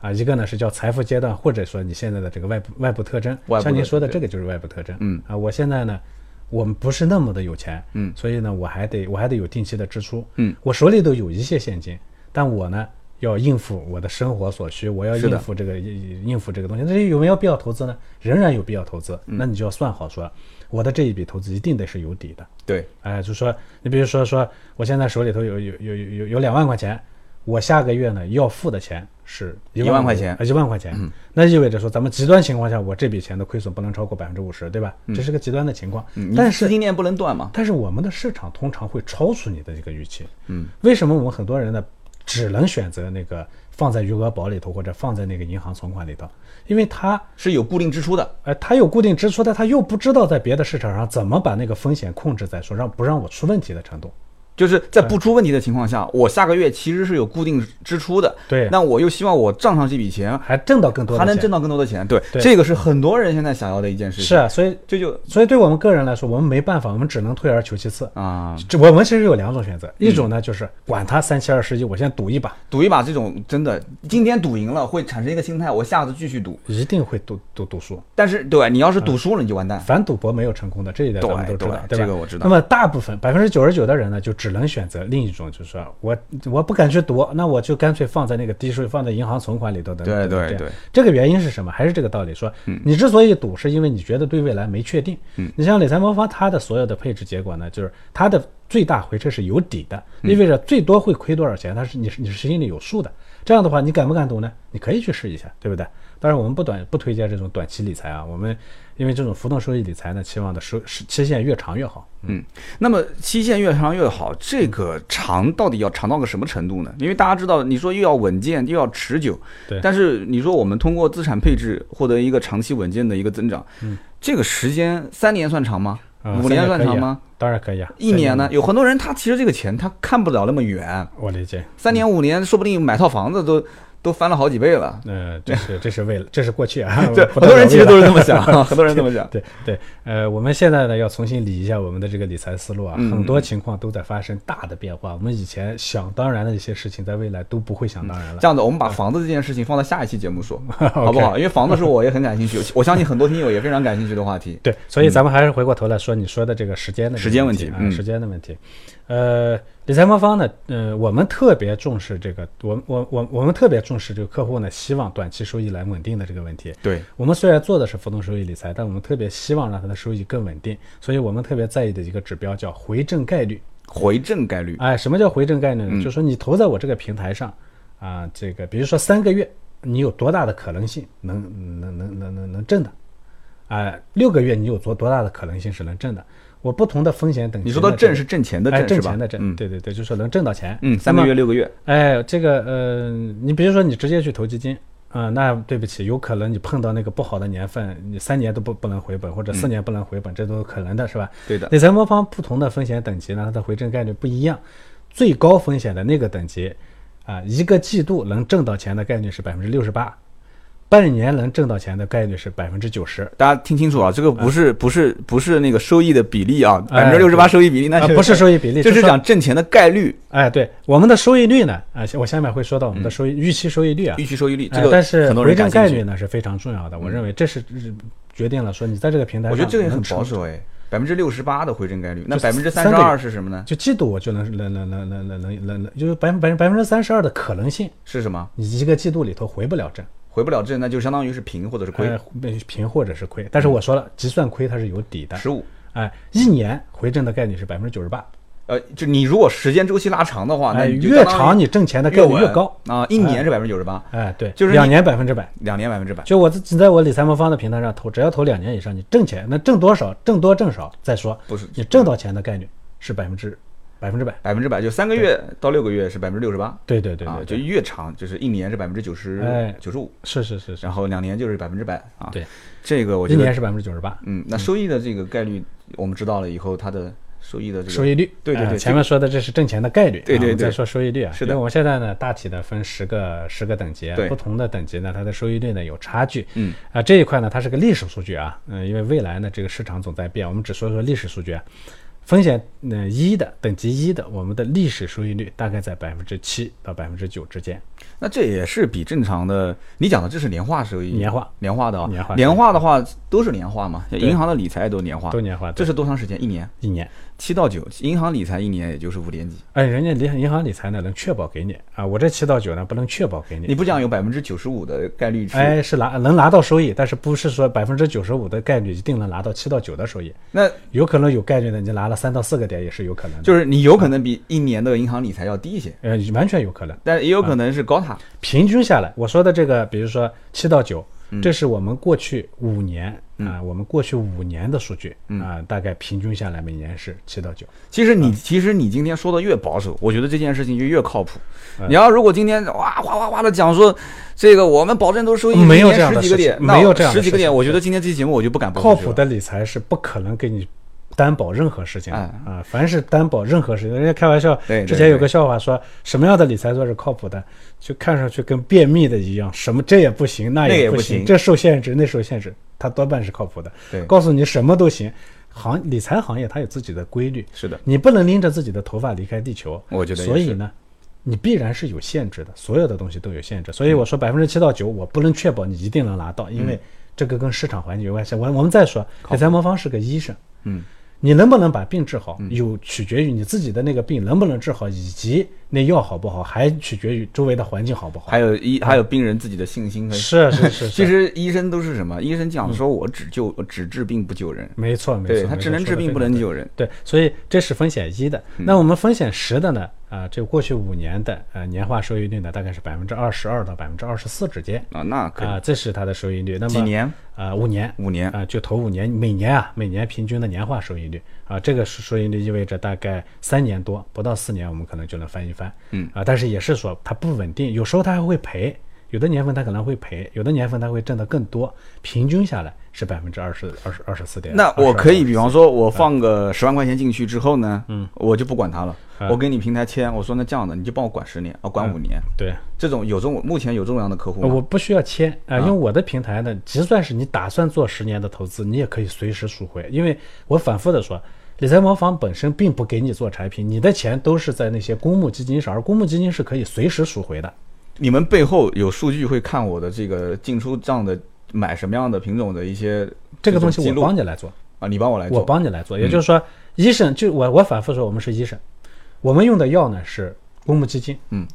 啊，一个呢是叫财富阶段，或者说你现在的这个外部外部特征，像您说的这个就是外部特征。嗯。啊，我现在呢，我们不是那么的有钱，嗯。所以呢，我还得我还得有定期的支出，嗯，我手里头有一些现金，但我呢要应付我的生活所需，我要应付这个应应付这个东西，那有没有必要投资呢？仍然有必要投资，嗯。那你就要算好说，我的这一笔投资一定得是有底的，对，哎，就说你比如说说，我现在手里头有有有有有有两万块钱，我下个月呢要付的钱是一万块钱呃一万块钱，那意味着说咱们极端情况下，我这笔钱的亏损不能超过百分之五十，对吧？这是个极端的情况，嗯但是资金链不能断嘛。但是我们的市场通常会超出你的这个预期，嗯，为什么我们很多人呢只能选择那个放在余额宝里头或者放在那个银行存款里头？因为他是有固定支出的，哎，他有固定支出，但他又不知道在别的市场上怎么把那个风险控制在说让不让我出问题的程度。就是在不出问题的情况下，我下个月其实是有固定支出的。对那我又希望我账上这笔钱还挣到更多还能挣到更多的钱。对，对这个是很多人现在想要的一件事情。是啊，所以这就所以对我们个人来说，我们没办法，我们只能退而求其次。啊，这我们其实有两种选择，一种呢就是管他三七二十一，我先赌一把，赌一把这种真的，今天赌赢了会产生一个心态，我下次继续赌。一定会赌赌赌输。但是对你要是赌输了，你就完蛋。反赌博没有成功的，这一点咱们都知道，对吧？这个我知道那么大部分百分之九十九的人呢，就只能选择另一种，就是说我我不敢去赌，那我就干脆放在那个低税，放在银行存款里头的。对对对这个原因是什么？还是这个道理，说你之所以赌，是因为你觉得对未来没确定。嗯你像理财魔方，它的所有的配置结果呢，就是它的最大回撤是有底的，嗯意味着最多会亏多少钱，它是你是你是心里有数的。这样的话，你敢不敢赌呢？你可以去试一下，对不对？当然，我们不短不推荐这种短期理财啊，我们因为这种浮动收益理财呢，期望的收是期限越长越好。嗯，那么期限越长越好，这个长到底要长到个什么程度呢？因为大家知道，你说又要稳健又要持久，对但是你说我们通过资产配置获得一个长期稳健的一个增长，嗯，这个时间三年算长吗？啊五年算长吗？当然可以啊。一年呢，有很多人他其实这个钱他看不了那么远，我理解。三年五年，说不定买套房子都都翻了好几倍了。呃，这是这是为了这是过去啊，对，很多人其实都是这这么想，很多人这么想。对对，呃，我们现在呢要重新理一下我们的这个理财思路啊，嗯很多情况都在发生大的变化。我们以前想当然的一些事情，在未来都不会想当然了。这样子，我们把房子这件事情放在下一期节目说，好不好？因为房子是我也很感兴趣，我相信很多听友也非常感兴趣的话题。对，所以咱们还是回过头来说你说的这个时间的时间问题啊，时间的问题。呃，理财魔方呢，呃，我们特别重视这个，我我我我们特别重视这个客户呢，希望短期收益来稳定的这个问题。对，我们虽然做的是浮动收益理财，但我们特别希望让它的收益更稳定，所以我们特别在意的一个指标叫回正概率。回正概率，哎，什么叫回正概率呢？嗯就是说你投在我这个平台上啊，这个比如说三个月，你有多大的可能性能能能能能能挣的？啊，六个月你有多多大的可能性是能挣的？我不同的风险等级。你说的挣是挣钱的哎，挣是吧？挣钱的挣，嗯对对对，就是说能挣到钱。嗯，三个月六个月，哎，这个呃，你比如说你直接去投基金，啊、那对不起，有可能你碰到那个不好的年份，你三年都不不能回本，或者四年不能回本，这都有可能的，是吧？对的。理财魔方不同的风险等级呢，它的回正概率不一样。最高风险的那个等级，啊，一个季度能挣到钱的概率是百分之六十八，半年能挣到钱的概率是百分之九十。大家听清楚啊，这个不是不是不是那个收益的比例啊，百哎分之六十八收益比例，那啊，不是收益比例，这就是讲挣钱的概率，哎，对，我们的收益率呢，啊，我下面会说到我们的收益、预期收益率啊预，期收益率，这个哎但是回正。概率呢是非常重要的，我认为这是是决定了说你在这个平台上，我觉得这个也很保。守哎，百分之六十八的回正概率，那百分之三十二是什么呢？就季度我就能能能能能能能能能，就是百分百分百分之三十二的可能性，是什么？你一个季度里头回不了正，回不了正，那就相当于是平或者是亏呃，平或者是亏。但是我说了，计算亏它是有底的，十五。哎，一年回正的概率是百分之九十八，呃，就你如果时间周期拉长的话，那越长你挣钱的概率越高，啊，一年是百分之九十八，哎，对，就是两年百分之百。两年百分之百。就我自己在我理财魔方的平台上投，只要投两年以上，你挣钱，那挣多少，挣多挣少再说，不是你挣到钱的概率是百分之百分之百。百分之百，就三个月到六个月是百分之六十八啊，对对对啊，就越长就是一年是百分之九十哎九十五，是是是是，然后两年就是百分之百啊。对，这个我觉得，一年是百分之九十八。嗯，那收益的这个概率我们知道了以后，它的收益的这个收益率，对对对呃前面说的这是挣钱的概率，对对对再说收益率啊。是的我们现在呢，大体的分十个十个等级不同的等级呢，它的收益率呢有差距。嗯啊，这一块呢，它是个历史数据啊，嗯、因为未来呢，这个市场总在变，我们只说说历史数据啊。风险呃一的等级一的，我们的历史收益率大概在百分之七到百分之九之间。那这也是比正常的，你讲的这是年化收益，年化。年化的啊，年化年化的话都是年化嘛，银行的理财都年化，都年化，这是多长时间？一年，一年。七到九，银行理财一年也就是五点几，哎，人家银银行理财呢能确保给你啊，我这七到九呢不能确保给你。你不讲有百分之九十五的概率是？哎，是拿能拿到收益，但是不是说百分之九十五的概率一定能拿到七到九的收益，那有可能有概率呢，你拿了三到四个点也是有可能的，就是你有可能比一年的银行理财要低一些，呃完全有可能。但也有可能是高塔。平均下来，我说的这个，比如说七到九、嗯这是我们过去五年啊、我们过去五年的数据嗯。啊、大概平均下来每年是七到九。其实你嗯其实你今天说的越保守，我觉得这件事情就越靠谱。嗯。你要如果今天哇哗哗哗的讲说这个我们保证都收益没有这样的十几个点，事情那没有这样十几个点，我觉得今天这期节目我就不敢播靠谱的理财是不可能给你担保任何事情的哎啊，凡是担保任何事情，人家开玩笑，对对之前有个笑话说，什么样的理财算是靠谱的，就看上去跟便秘的一样，什么这也不行，那那也不不行这受限制，那受限制，它多半是靠谱的。对。告诉你什么都行，行理财行业它有自己的规律，是的，你不能拎着自己的头发离开地球。我觉得所以呢，你必然是有限制的，所有的东西都有限制。所以我说百分之七到九，我不能确保你一定能拿到，因为这个跟市场环境有关系。我我们再说，理财魔方是个医生，嗯，你能不能把病治好，有取决于你自己的那个病能不能治好，以及那药好不好，还取决于周围的环境好不好。还有医还有病人自己的信心和。是是是其，实医生都是什么？医生讲说我只救只治病不救人，没错没错，他只能治病不能。救人。对，所以这是风险一的。嗯那我们风险十的呢？啊，这过去五年的呃年化收益率呢，大概是百分之二十二到百分之二十四之间啊，那可以啊，这是它的收益率。那么几年？啊，五年，五年啊，就头五年，每年啊，每年平均的年化收益率啊，这个所以就意味着大概三年多，不到四年，我们可能就能翻一番。嗯啊，但是也是说它不稳定，有时候它还会赔，有的年份它可能会赔，有的年份它会挣得更多，平均下来是百分之二十二十二十四点。那我可以，比方说，我放个十万块钱进去之后呢，嗯，我就不管它了，啊我跟你平台签，我说那这样的你就帮我管十年，啊，管五年，对，这种有这种目前有这种样的客户我不需要签啊、啊因为我的平台呢，就算是你打算做十年的投资，你也可以随时赎回。因为我反复的说，理财魔方本身并不给你做产品，你的钱都是在那些公募基金上，而公募基金是可以随时赎回的。你们背后有数据会看我的这个进出账的买什么样的品种的一些这个东西我帮你来做，啊，你帮我来做，我帮你来做。也就是说，医生就我我反复说，我们是医生，我们用的药呢是公募基金，嗯，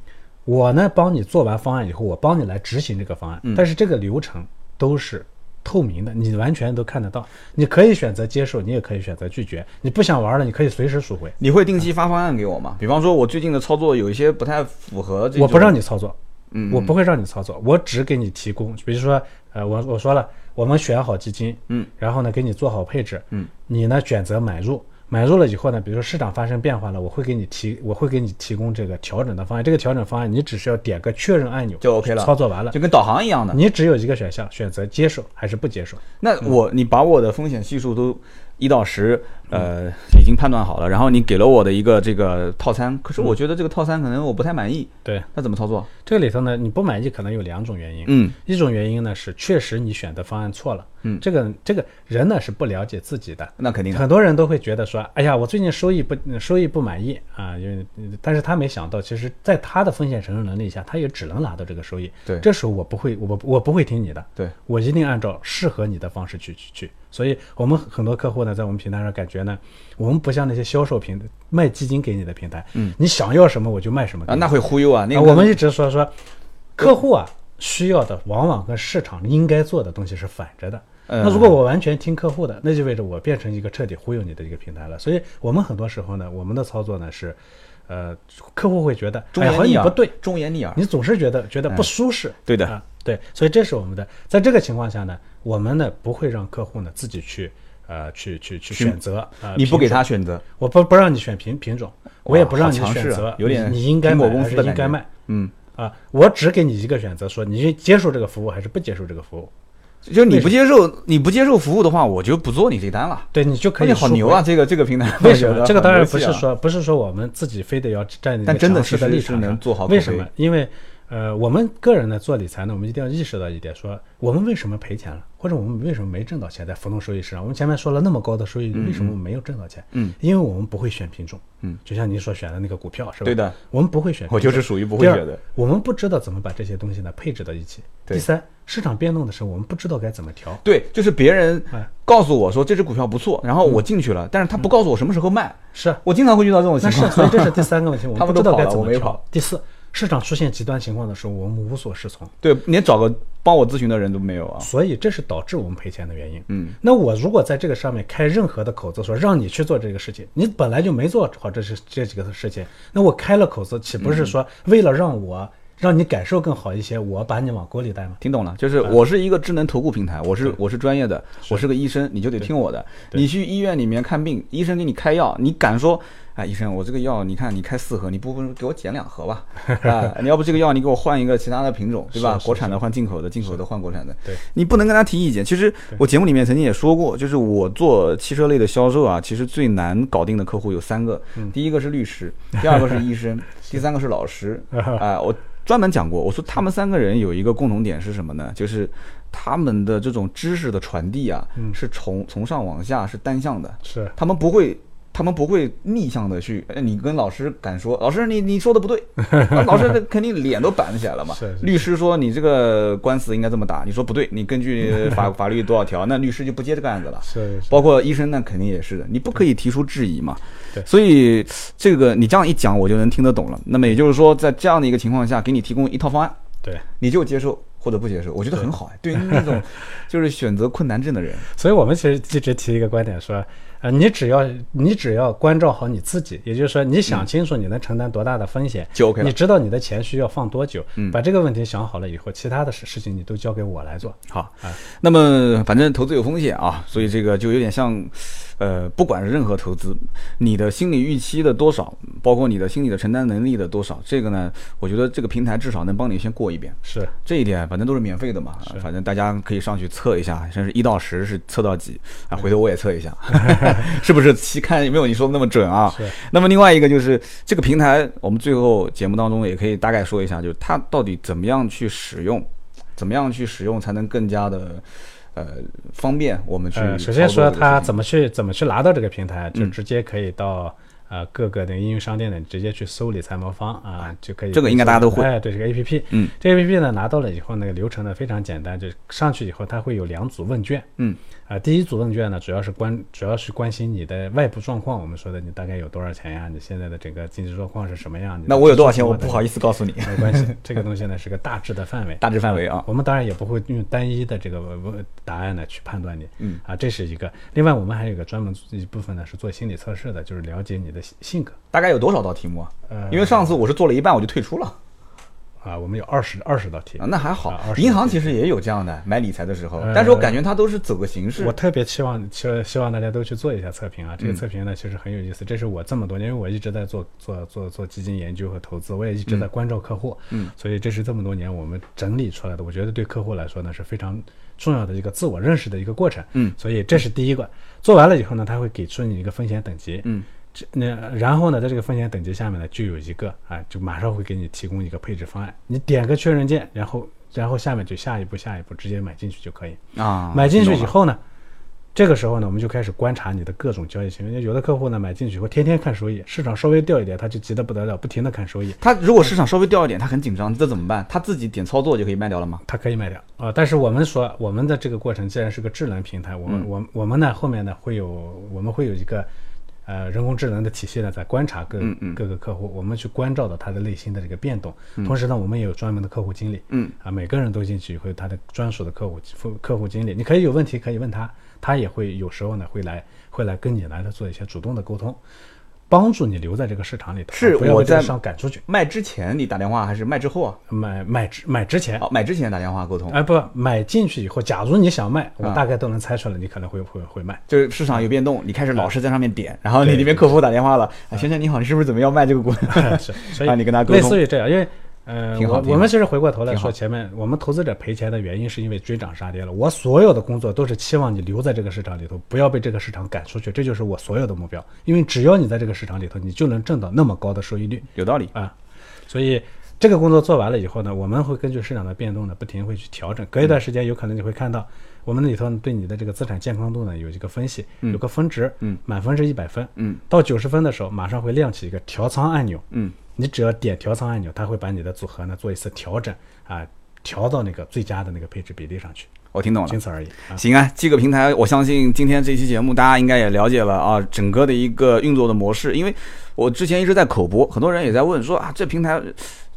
我呢帮你做完方案以后，我帮你来执行这个方案，嗯。但是这个流程都是透明的，你完全都看得到。你可以选择接受，你也可以选择拒绝。你不想玩了，你可以随时赎回。你会定期发方案给我吗？比方说，我最近的操作有一些不太符合这种，我不让你操作，嗯，我不会让你操作，我只给你提供，比如说，呃，我我说了，我们选好基金，嗯，然后呢，给你做好配置，嗯，你呢选择买入，买入了以后呢，比如说市场发生变化了，我会给你提，我会给你提供这个调整的方案，这个调整方案你只需要点个确认按钮就 OK 了操作完了，就跟导航一样的。你只有一个选项，选择接受还是不接受。那我你把我的风险系数都一到十，呃，已经判断好了，然后你给了我的一个这个套餐，可是我觉得这个套餐可能我不太满意，对，那怎么操作？这个里头呢，你不满意可能有两种原因，嗯一种原因呢是确实你选的方案错了，嗯这个这个人呢是不了解自己的，那肯定。很多人都会觉得说，哎呀，我最近收益不收益不满意啊，因为但是他没想到，其实在他的风险承受能力下，他也只能拿到这个收益。对这时候我不会，我不我不会听你的，对，我一定按照适合你的方式去去去。所以我们很多客户呢，在我们平台上感觉呢，我们不像那些销售平卖基金给你的平台，嗯，你想要什么我就卖什么啊，那会忽悠啊，那个。啊我们一直说说，客户啊需要的往往跟市场应该做的东西是反着的。嗯。那如果我完全听客户的，那就意味着我变成一个彻底忽悠你的一个平台了。所以我们很多时候呢，我们的操作呢是，呃，客户会觉得，哎，好忠言逆耳，像你不对，忠言逆耳。你总是觉得觉得不舒适。对的。啊，对，所以这是我们的。在这个情况下呢，我们呢不会让客户呢自己去。呃，去去去选择，呃，你不给他选择，我不不让你选品品种，我也不让你选择，有点你你应该买还是应该卖。嗯，啊，我只给你一个选择，说你接受这个服务还是不接受这个服务，就你不接受你不接受服务的话，我就不做你这单了。对你就可以你好牛啊，这个这个平台。为什么？这个当然不是说不是说我们自己非得要站在但真的是立场上能做好为什么？因为呃，我们个人呢做理财呢，我们一定要意识到一点，说我们为什么赔钱了，或者我们为什么没挣到钱在浮动收益市场？我们前面说了那么高的收益率，为什么没有挣到钱？嗯，因为我们不会选品种。嗯，就像您所选的那个股票是吧？对的，我们不会选品种。我就是属于不会选的。我们不知道怎么把这些东西呢配置到一起。第三，市场变动的时候，我们不知道该怎么调。对，就是别人哎告诉我说这只股票不错，然后我进去了，但是他不告诉我什么时候卖，是啊，我经常会遇到这种情那是，况。所以这是第三个问题，我他们不知道该怎么调。第四，市场出现极端情况的时候，我们无所适从，对，连找个帮我咨询的人都没有啊。所以这是导致我们赔钱的原因。嗯，那我如果在这个上面开任何的口子，说让你去做这个事情，你本来就没做好这是这几个事情，那我开了口子，岂不是说为了让我让你感受更好一些，我把你往锅里带吗？听懂了，就是我是一个智能投顾平台，我是我是专业的，我是个医生，你就得听我的。你去医院里面看病，医生给你开药，你敢说，哎，医生，我这个药你看你开四盒，你不如给我减两盒吧？啊，你要不这个药你给我换一个其他的品种，对吧？国产的换进口的，进口的换国产的。对，你不能跟他提意见。其实我节目里面曾经也说过，就是我做汽车类的销售啊，其实最难搞定的客户有三个，第一个是律师，第二个是医生，第三个是老师。啊，我专门讲过，我说他们三个人有一个共同点是什么呢？就是他们的这种知识的传递啊，是从从上往下是单向的，是他们不会。他们不会逆向的去，哎你跟老师敢说，老师你你说的不对，啊老师肯定脸都板起来了嘛。是是律师说你这个官司应该这么打，你说不对，你根据 法法律多少条，那律师就不接这个案子了。是是包括医生那肯定也是的，你不可以提出质疑嘛。对所以这个你这样一讲，我就能听得懂了。那么也就是说，在这样的一个情况下，给你提供一套方案，对。你就接受或者不接受，我觉得很好哎。对于那种 就是选择困难症的人，所以我们其实一直提一个观点说，呃，你只要你只要关照好你自己，也就是说，你想清楚你能承担多大的风险，就 OK 了你知道你的钱需要放多久，嗯把这个问题想好了以后，其他的事事情你都交给我来做。好，那么反正投资有风险啊，所以这个就有点像，呃，不管是任何投资，你的心理预期的多少，包括你的心理的承担能力的多少，这个呢，我觉得这个平台至少能帮你先过一遍。是，这一点反正都是免费的嘛，是反正大家可以上去测一下，像是一到十是测到几啊，回头我也测一下，是不是？七看有没有你说的那么准啊？是。那么另外一个就是这个平台，我们最后节目当中也可以大概说一下，就是它到底怎么样去使用，怎么样去使用才能更加的呃方便我们去呃，首先说。它怎么去怎么去拿到这个平台，就嗯。直接可以到呃各个的应用商店呢，直接去搜理财魔方啊，就可以。这个应该大家都会。哎，对这个 A P P，嗯，这个 A P P 呢拿到了以后，那个流程呢非常简单，就上去以后它会有两组问卷，嗯，啊，第一组问卷呢主要是关主要是关心你的外部状况，我们说的你大概有多少钱呀，你现在的整个经济状况是什么样？的那我有多少钱，我不好意思告诉你，没关系，这个东西呢是个大致的范围，大致范围啊。我们当然也不会用单一的这个问答案呢去判断你，嗯啊，这是一个。另外，我们还有一个专门一部分呢是做心理测试的，就是了解你的性性格。大概有多少道题目啊？呃，因为上次我是做了一半我就退出了啊，我们有二十二十道题啊，，那还好啊。银行其实也有这样的买理财的时候，呃但是我感觉它都是走个形式我。特别期望希希望大家都去做一下测评啊，这个嗯测评呢其实很有意思，这是我这么多年，因为我一直在做做做做基金研究和投资，我也一直在关照客户，嗯，所以这是这么多年我们整理出来的，我觉得对客户来说呢是非常重要的一个自我认识的一个过程，嗯所以这是第一个。做完了以后呢，他会给出你一个风险等级，嗯，这那然后呢，在这个风险等级下面呢，就有一个啊，就马上会给你提供一个配置方案，你点个确认键，然后然后下面就下一步下一步直接买进去就可以。啊，买进去以后呢，这个时候呢，我们就开始观察你的各种交易行为。有的客户呢，买进去以后天天看收益，市场稍微掉一点，他就急得不得了，不停的看收益，他如果市场稍微掉一点，他很紧张，这怎么办？他自己点操作就可以卖掉了吗？他可以卖掉啊、但是我们说，我们的这个过程既然是个智能平台，我们、嗯我我们呢后面呢会有我们会有一个。呃，人工智能的体系呢，在观察各各个客户，我们去关照到他的内心的这个变动。同时呢，我们也有专门的客户经理，嗯。啊，每个人都进去会有他的专属的客户客户经理，你可以有问题可以问他，他也会有时候呢会来会来跟你来的做一些主动的沟通，帮助你留在这个市场里头，是我在上赶出去。卖之前你打电话还是卖之后啊？买买之买之前，哦，买之前打电话沟通，哎不，买进去以后，假如你想卖，我啊大概都能猜出来，你可能会会会卖。就是市场有变动，你开始老是在上面点，然后你那边客服打电话了，啊，先生你好，你是不是准备要卖这个股？是，所以啊你跟他沟通类似于这样，因为呃，我我们其实回过头来说，前面我们投资者赔钱的原因是因为追涨杀跌了。我所有的工作都是期望你留在这个市场里头，不要被这个市场赶出去，这就是我所有的目标。因为只要你在这个市场里头，你就能挣到那么高的收益率有道理，啊。所以这个工作做完了以后呢，我们会根据市场的变动呢，不停会去调整。隔一段时间，有可能你会看到我们里头对你的这个资产健康度呢有一个分析，有个分值，嗯，满分是一百分，嗯到九十分的时候，马上会亮起一个调仓按钮，嗯，你只要点调仓按钮，它会把你的组合呢做一次调整啊，调到那个最佳的那个配置比例上去，我听懂了仅。此而已啊。行啊，这个平台，我相信今天这期节目大家应该也了解了啊，整个的一个运作的模式。因为我之前一直在口播，很多人也在问说啊，这平台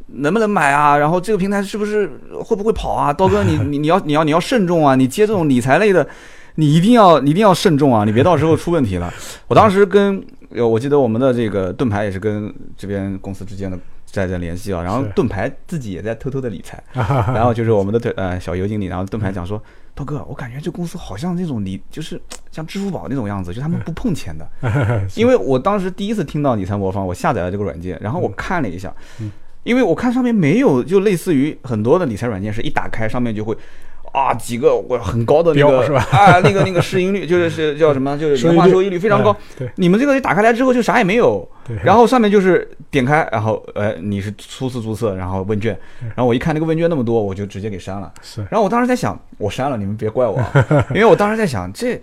能不能买啊？然后这个平台是不是会不会跑啊？刀哥 你，你你要你要你要慎重啊！你接这种理财类的，你一定要你一定要慎重啊！你别到时候出问题了。我当时跟呃，我记得我们的这个盾牌也是跟这边公司之间的在在联系啊，然后盾牌自己也在偷偷的理财。然后就是我们的对呃小尤经理，然后盾牌讲说，涛哥，我感觉这公司好像那种理，就是像支付宝那种样子，就他们不碰钱的。因为我当时第一次听到理财魔方，我下载了这个软件，然后我看了一下，因为我看上面没有，就类似于很多的理财软件是一打开上面就会。啊，几个我很高的那个是吧？啊，那个那个市盈率就是是 叫什么？就是年化收益率非常高。你们这个一打开来之后就啥也没有，对，然后上面就是点开，然后呃你是初次注册，然后问卷，然后我一看那个问卷那么多，我就直接给删了。是。然后我当时在想，我删了，你们别怪我啊，因为我当时在想，这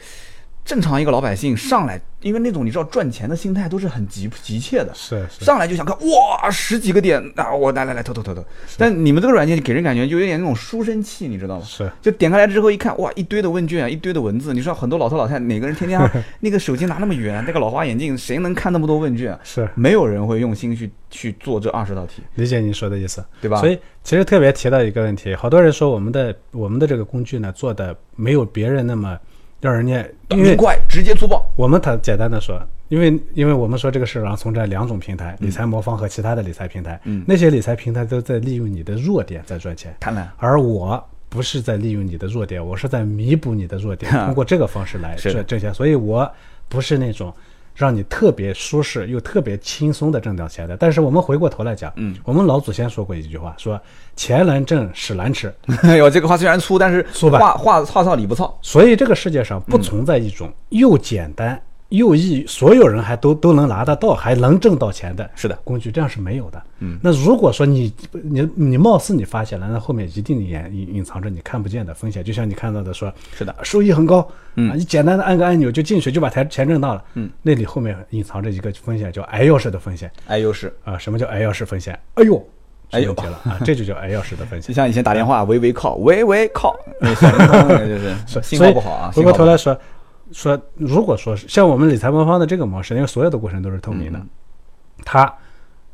正常一个老百姓上来，因为那种你知道赚钱的心态都是很急急切的，是是上来就想看哇十几个点啊，我来来来投投投投。但你们这个软件给人感觉就有点那种书生气，你知道吗？是就点开来之后一看，哇，一堆的问卷啊，一堆的文字。你说很多老头老太太，哪个人天天 那个手机拿那么远，那个老花眼镜，谁能看那么多问卷啊？是，没有人会用心去去做这二十道题，理解你说的意思。对吧？所以其实特别提到一个问题，好多人说我们的我们的这个工具呢做的没有别人那么让人家因为明快、直接粗暴。我们他简单的说，因为因为我们说这个市场存在两种平台，理财魔方和其他的理财平台，嗯。那些理财平台都在利用你的弱点在赚钱，贪婪，而我不是在利用你的弱点，我是在弥补你的弱点，通过这个方式来赚挣钱，所以我不是那种。让你特别舒适又特别轻松的挣到钱的，但是我们回过头来讲，嗯，我们老祖先说过一句话，说钱难挣，屎难吃，哎呦，这个话虽然粗，但是粗吧。话话话糙理不糙。所以这个世界上不存在一种又简单又易，所有人还都都能拿得到，还能挣到钱的是的工具，这样是没有的。嗯，那如果说你你你貌似你发现了，那后面一定隐隐隐藏着你看不见的风险，就像你看到的说，是的收益很高，嗯，你简单的按个按钮就进去就把钱钱挣到了，嗯，那里后面隐藏着一个风险，叫挨钥匙的风险挨钥匙，啊。什么叫挨钥匙风险？哎呦，哎呦了啊，这就叫挨钥匙的风险就。像以前打电话，喂喂靠，喂喂靠，就是 信号不好啊。回过头来说，说如果说是像我们理财魔方的这个模式，因为所有的过程都是透明的，嗯它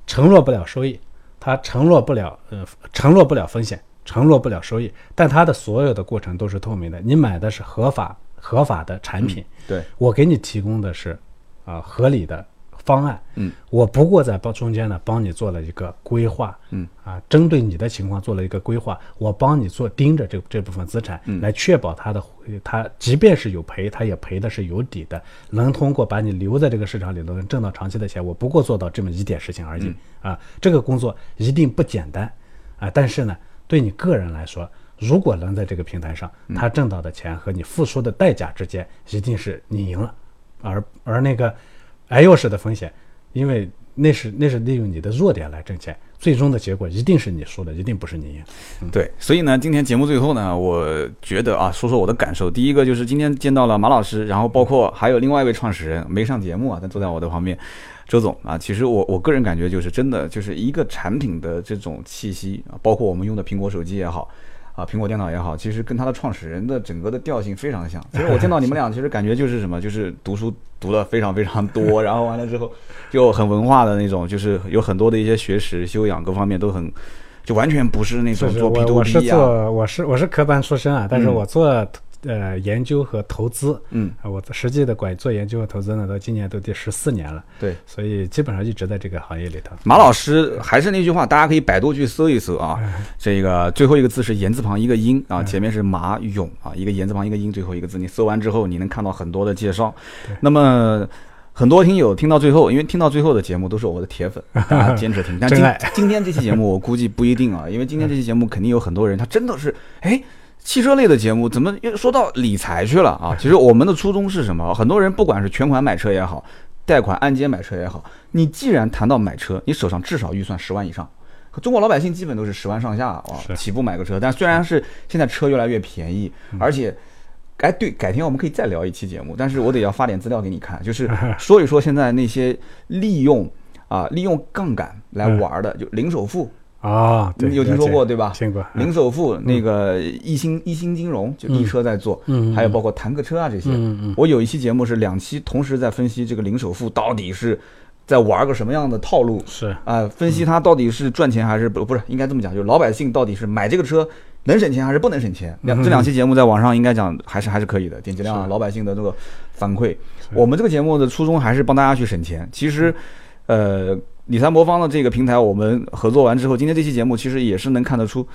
承诺不了收益，它承诺不了呃承诺不了风险，承诺不了收益，但它的所有的过程都是透明的。你买的是合法合法的产品，对，我给你提供的是啊、合理的方案，嗯，我不过在帮中间呢帮你做了一个规划，嗯。啊，针对你的情况做了一个规划，我帮你做盯着这这部分资产，嗯。来确保它的它即便是有赔，它也赔的是有底的，能通过把你留在这个市场里头能挣到长期的钱，我不过做到这么一点事情而已、啊，这个工作一定不简单。啊，但是呢，对你个人来说。如果能在这个平台上，他挣到的钱和你付出的代价之间，一定是你赢了，而而那个挨钥匙的风险，因为那是那是利用你的弱点来挣钱，最终的结果一定是你输的，一定不是你赢。对，所以呢，今天节目最后呢，我觉得啊，说说我的感受。第一个就是今天见到了马老师，然后包括还有另外一位创始人没上节目啊，但坐在我的旁边，周总啊。其实我我个人感觉就是真的就是一个产品的这种气息啊，包括我们用的苹果手机也好。啊，苹果电脑也好，其实跟它的创始人的整个的调性非常像。其实我见到你们俩，其实感觉就是什么，就是读书读了非常非常多，然后完了之后就很文化的那种，就是有很多的一些学识修养各方面都很，就完全不是那种做 P 我 to 我是做我是我是科班出身啊，但是嗯我做呃研究和投资，嗯，啊我实际的管做研究和投资呢，到今年都第十四年了，对。所以基本上一直在这个行业里头。马老师还是那句话，大家可以百度去搜一搜啊。这个最后一个字是言字旁一个音啊，前面是马勇啊，一个言字旁一个音，最后一个字。你搜完之后，你能看到很多的介绍。那么很多听友听到最后，因为听到最后的节目都是我的铁粉，大家 坚持听。但今今天这期节目我估计不一定啊，因为今天这期节目肯定有很多人他真的是哎。汽车类的节目怎么又说到理财去了啊？其实我们的初衷是什么？很多人不管是全款买车也好，贷款按揭买车也好，你既然谈到买车，你手上至少预算十万以上。中国老百姓基本都是十万上下啊，是起步买个车。但虽然是现在车越来越便宜，而且，哎，对，改天我们可以再聊一期节目，但是我得要发点资料给你看，就是 说一说现在那些利用啊利用杠杆来玩的，就零首付，啊，对，你有听说过对吧？听过。零首付那个易鑫易鑫金融就易车在做，还有包括坦克车啊这些。嗯嗯我有一期节目是两期同时在分析这个零首付到底是在玩个什么样的套路是啊、分析它到底是赚钱还是不不是应该这么讲，就是老百姓到底是买这个车能省钱还是不能省钱。两这两期节目在网上应该讲还是还是可以的，点击量啊，老百姓的这个反馈。我们这个节目的初衷还是帮大家去省钱。其实，呃，理财魔方的这个平台，我们合作完之后，今天这期节目其实也是能看得出，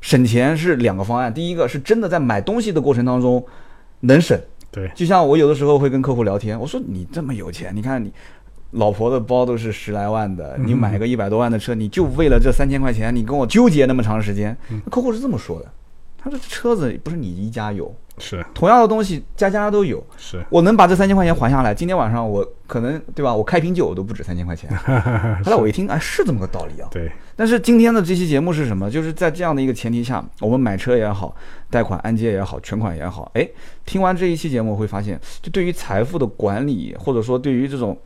省钱是两个方案。第一个是真的在买东西的过程当中能省，对，就像我有的时候会跟客户聊天，我说你这么有钱，你看你老婆的包都是十来万的，你买个一百多万的车，你就为了这三千块钱，你跟我纠结那么长时间。客户是这么说的，他说这车子不是你一家有，是同样的东西家家都有，是，我能把这三千块钱还下来，今天晚上我可能对吧？我开瓶酒都不止三千块钱。后来我一听，哎，是这么个道理啊。对，但是今天的这期节目是什么？就是在这样的一个前提下，我们买车也好，贷款按揭也好，全款也好，哎，听完这一期节目会发现，就对于财富的管理，或者说对于这种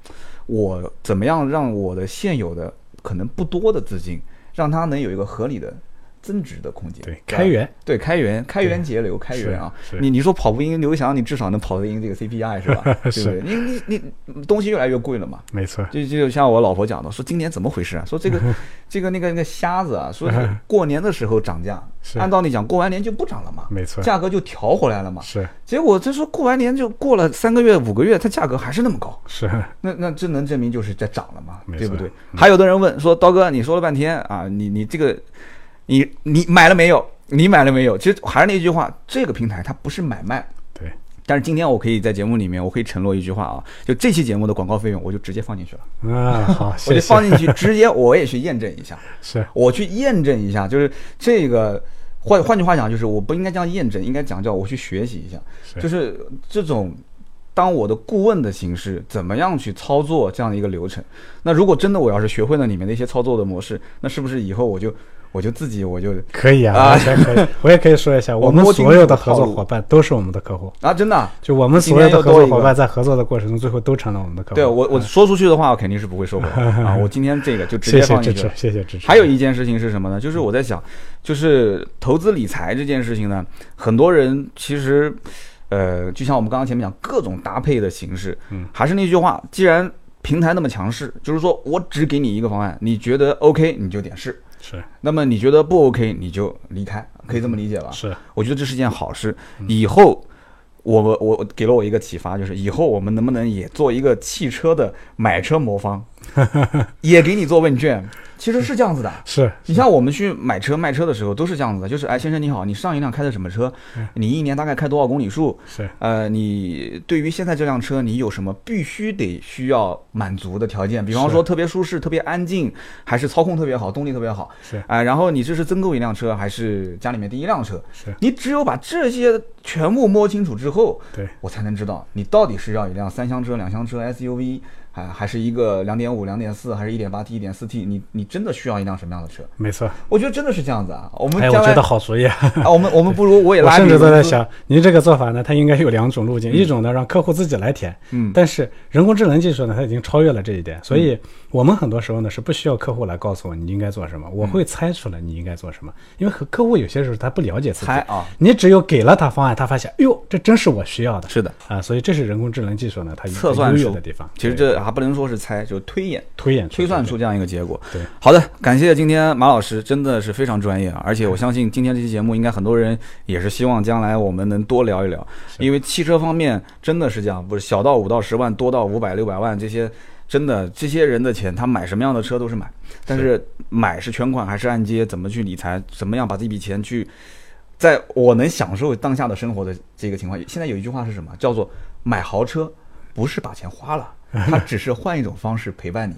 我怎么样让我的现有的可能不多的资金，让它能有一个合理的增值的空间。对，开源，对开源，开源节流，开源啊！你你说跑不赢刘翔，你至少能跑得赢这个 CPI 是吧？对不是。对？你你你东西越来越贵了嘛。没错，就就像我老婆讲的，说今年怎么回事啊？说这个 这个那个那个虾子啊，说是 过年的时候涨价，是。按道理讲过完年就不涨了嘛，没错，价格就调回来了嘛。是。结果这说过完年就过了三个月五个月，它价格还是那么高，是，那那这能证明就是在涨了嘛，对不对？还有的人问说，刀哥，你说了半天啊，你你这个你你买了没有？你买了没有？其实还是那句话，这个平台它不是买卖。对，但是今天我可以在节目里面，我可以承诺一句话啊，就这期节目的广告费用，我就直接放进去了，啊，好，我就放进去，直接我也去验证一下，是我去验证一下，就是这个换换句话讲，就是我不应该这样验证，应该讲叫我去学习一下，就是这种当我的顾问的形式，怎么样去操作这样的一个流程。那如果真的我要是学会了里面的一些操作的模式，那是不是以后我就我就自己我就可以啊，啊完全可以。我也可以说一下，我我们所有的合作伙伴都是我们的客户，啊真的啊、就我们所有的合作伙伴在合作的过程中，最后都成了我们的客户。对我我啊说出去的话，我肯定是不会收回 啊！我今天这个就直谢谢支持接放进去了，。谢谢支持。还有一件事情是什么呢？就是我在想，就是投资理财这件事情呢，很多人其实，呃，就像我们刚刚前面讲各种搭配的形式，嗯，还是那句话，既然平台那么强势，就是说我只给你一个方案，你觉得 OK 你就点试，是。那么你觉得不 OK 你就离开，可以这么理解吧？是。我觉得这是件好事。嗯。以后我我我给了我一个启发，就是以后我们能不能也做一个汽车的买车魔方，也给你做问卷。其实是这样子的。是，你像我们去买车卖车的时候都是这样子的，就是哎先生你好，你上一辆开的什么车？你一年大概开多少公里数？是呃，你对于现在这辆车，你有什么必须得需要满足的条件？比方说特别舒适、特别安静，还是操控特别好、动力特别好？是哎、然后你这是增购一辆车，还是家里面第一辆车？是你只有把这些全部摸清楚之后，对，我才能知道你到底是要一辆三厢车、两厢车 SUV，啊，还是一个两点五、两点四，还是一点八 T、一点四 T？你你真的需要一辆什么样的车？没错。我觉得真的是这样子啊。我们哎，我觉得好主意啊！啊，我们我们不如我也 我甚拉你公司，至都在想，您这个做法呢，它应该有两种路径，一种呢让客户自己来填，嗯，但是人工智能技术呢，它已经超越了这一点，所以我们很多时候呢是不需要客户来告诉我你应该做什么，我会猜出来你应该做什么，因为和客户有些时候他不了解自己猜，啊，你只有给了他方案，他发现，哎呦，这真是我需要的是的，啊，所以这是人工智能技术呢它测算出的地方。其实这还不能说是猜，就是推演。推演推算出这样一个结果。对，好的，感谢今天马老师，真的是非常专业啊！而且我相信今天这期节目，应该很多人也是希望将来我们能多聊一聊，因为汽车方面真的是这样，不是小到五到十万，多到五百六百万这些。真的，这些人的钱，他买什么样的车都是买，但是买是全款还是按揭，怎么去理财，怎么样把这笔钱去，在我能享受当下的生活的这个情况，现在有一句话是什么？叫做买豪车不是把钱花了，他只是换一种方式陪伴你。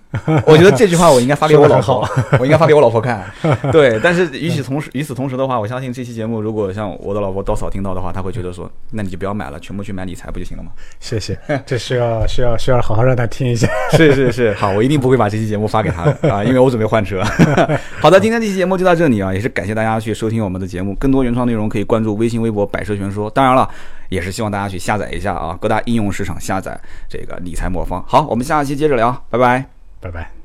我觉得这句话我应该发给我老婆，我应该发给我老婆看。对，但是与此同时，与此同时的话，我相信这期节目如果像我的老婆刀嫂听到的话，她会觉得说，那你就不要买了，全部去买理财不就行了吗？谢谢，这需要需要需要好好让他听一下。是是是，好，我一定不会把这期节目发给他的啊，因为我准备换车。好的，今天这期节目就到这里啊，也是感谢大家去收听我们的节目，更多原创内容可以关注微信、微博“百车全说”。当然了，也是希望大家去下载一下啊，各大应用市场下载这个理财魔方。好，我们下期接着聊，拜拜。拜拜。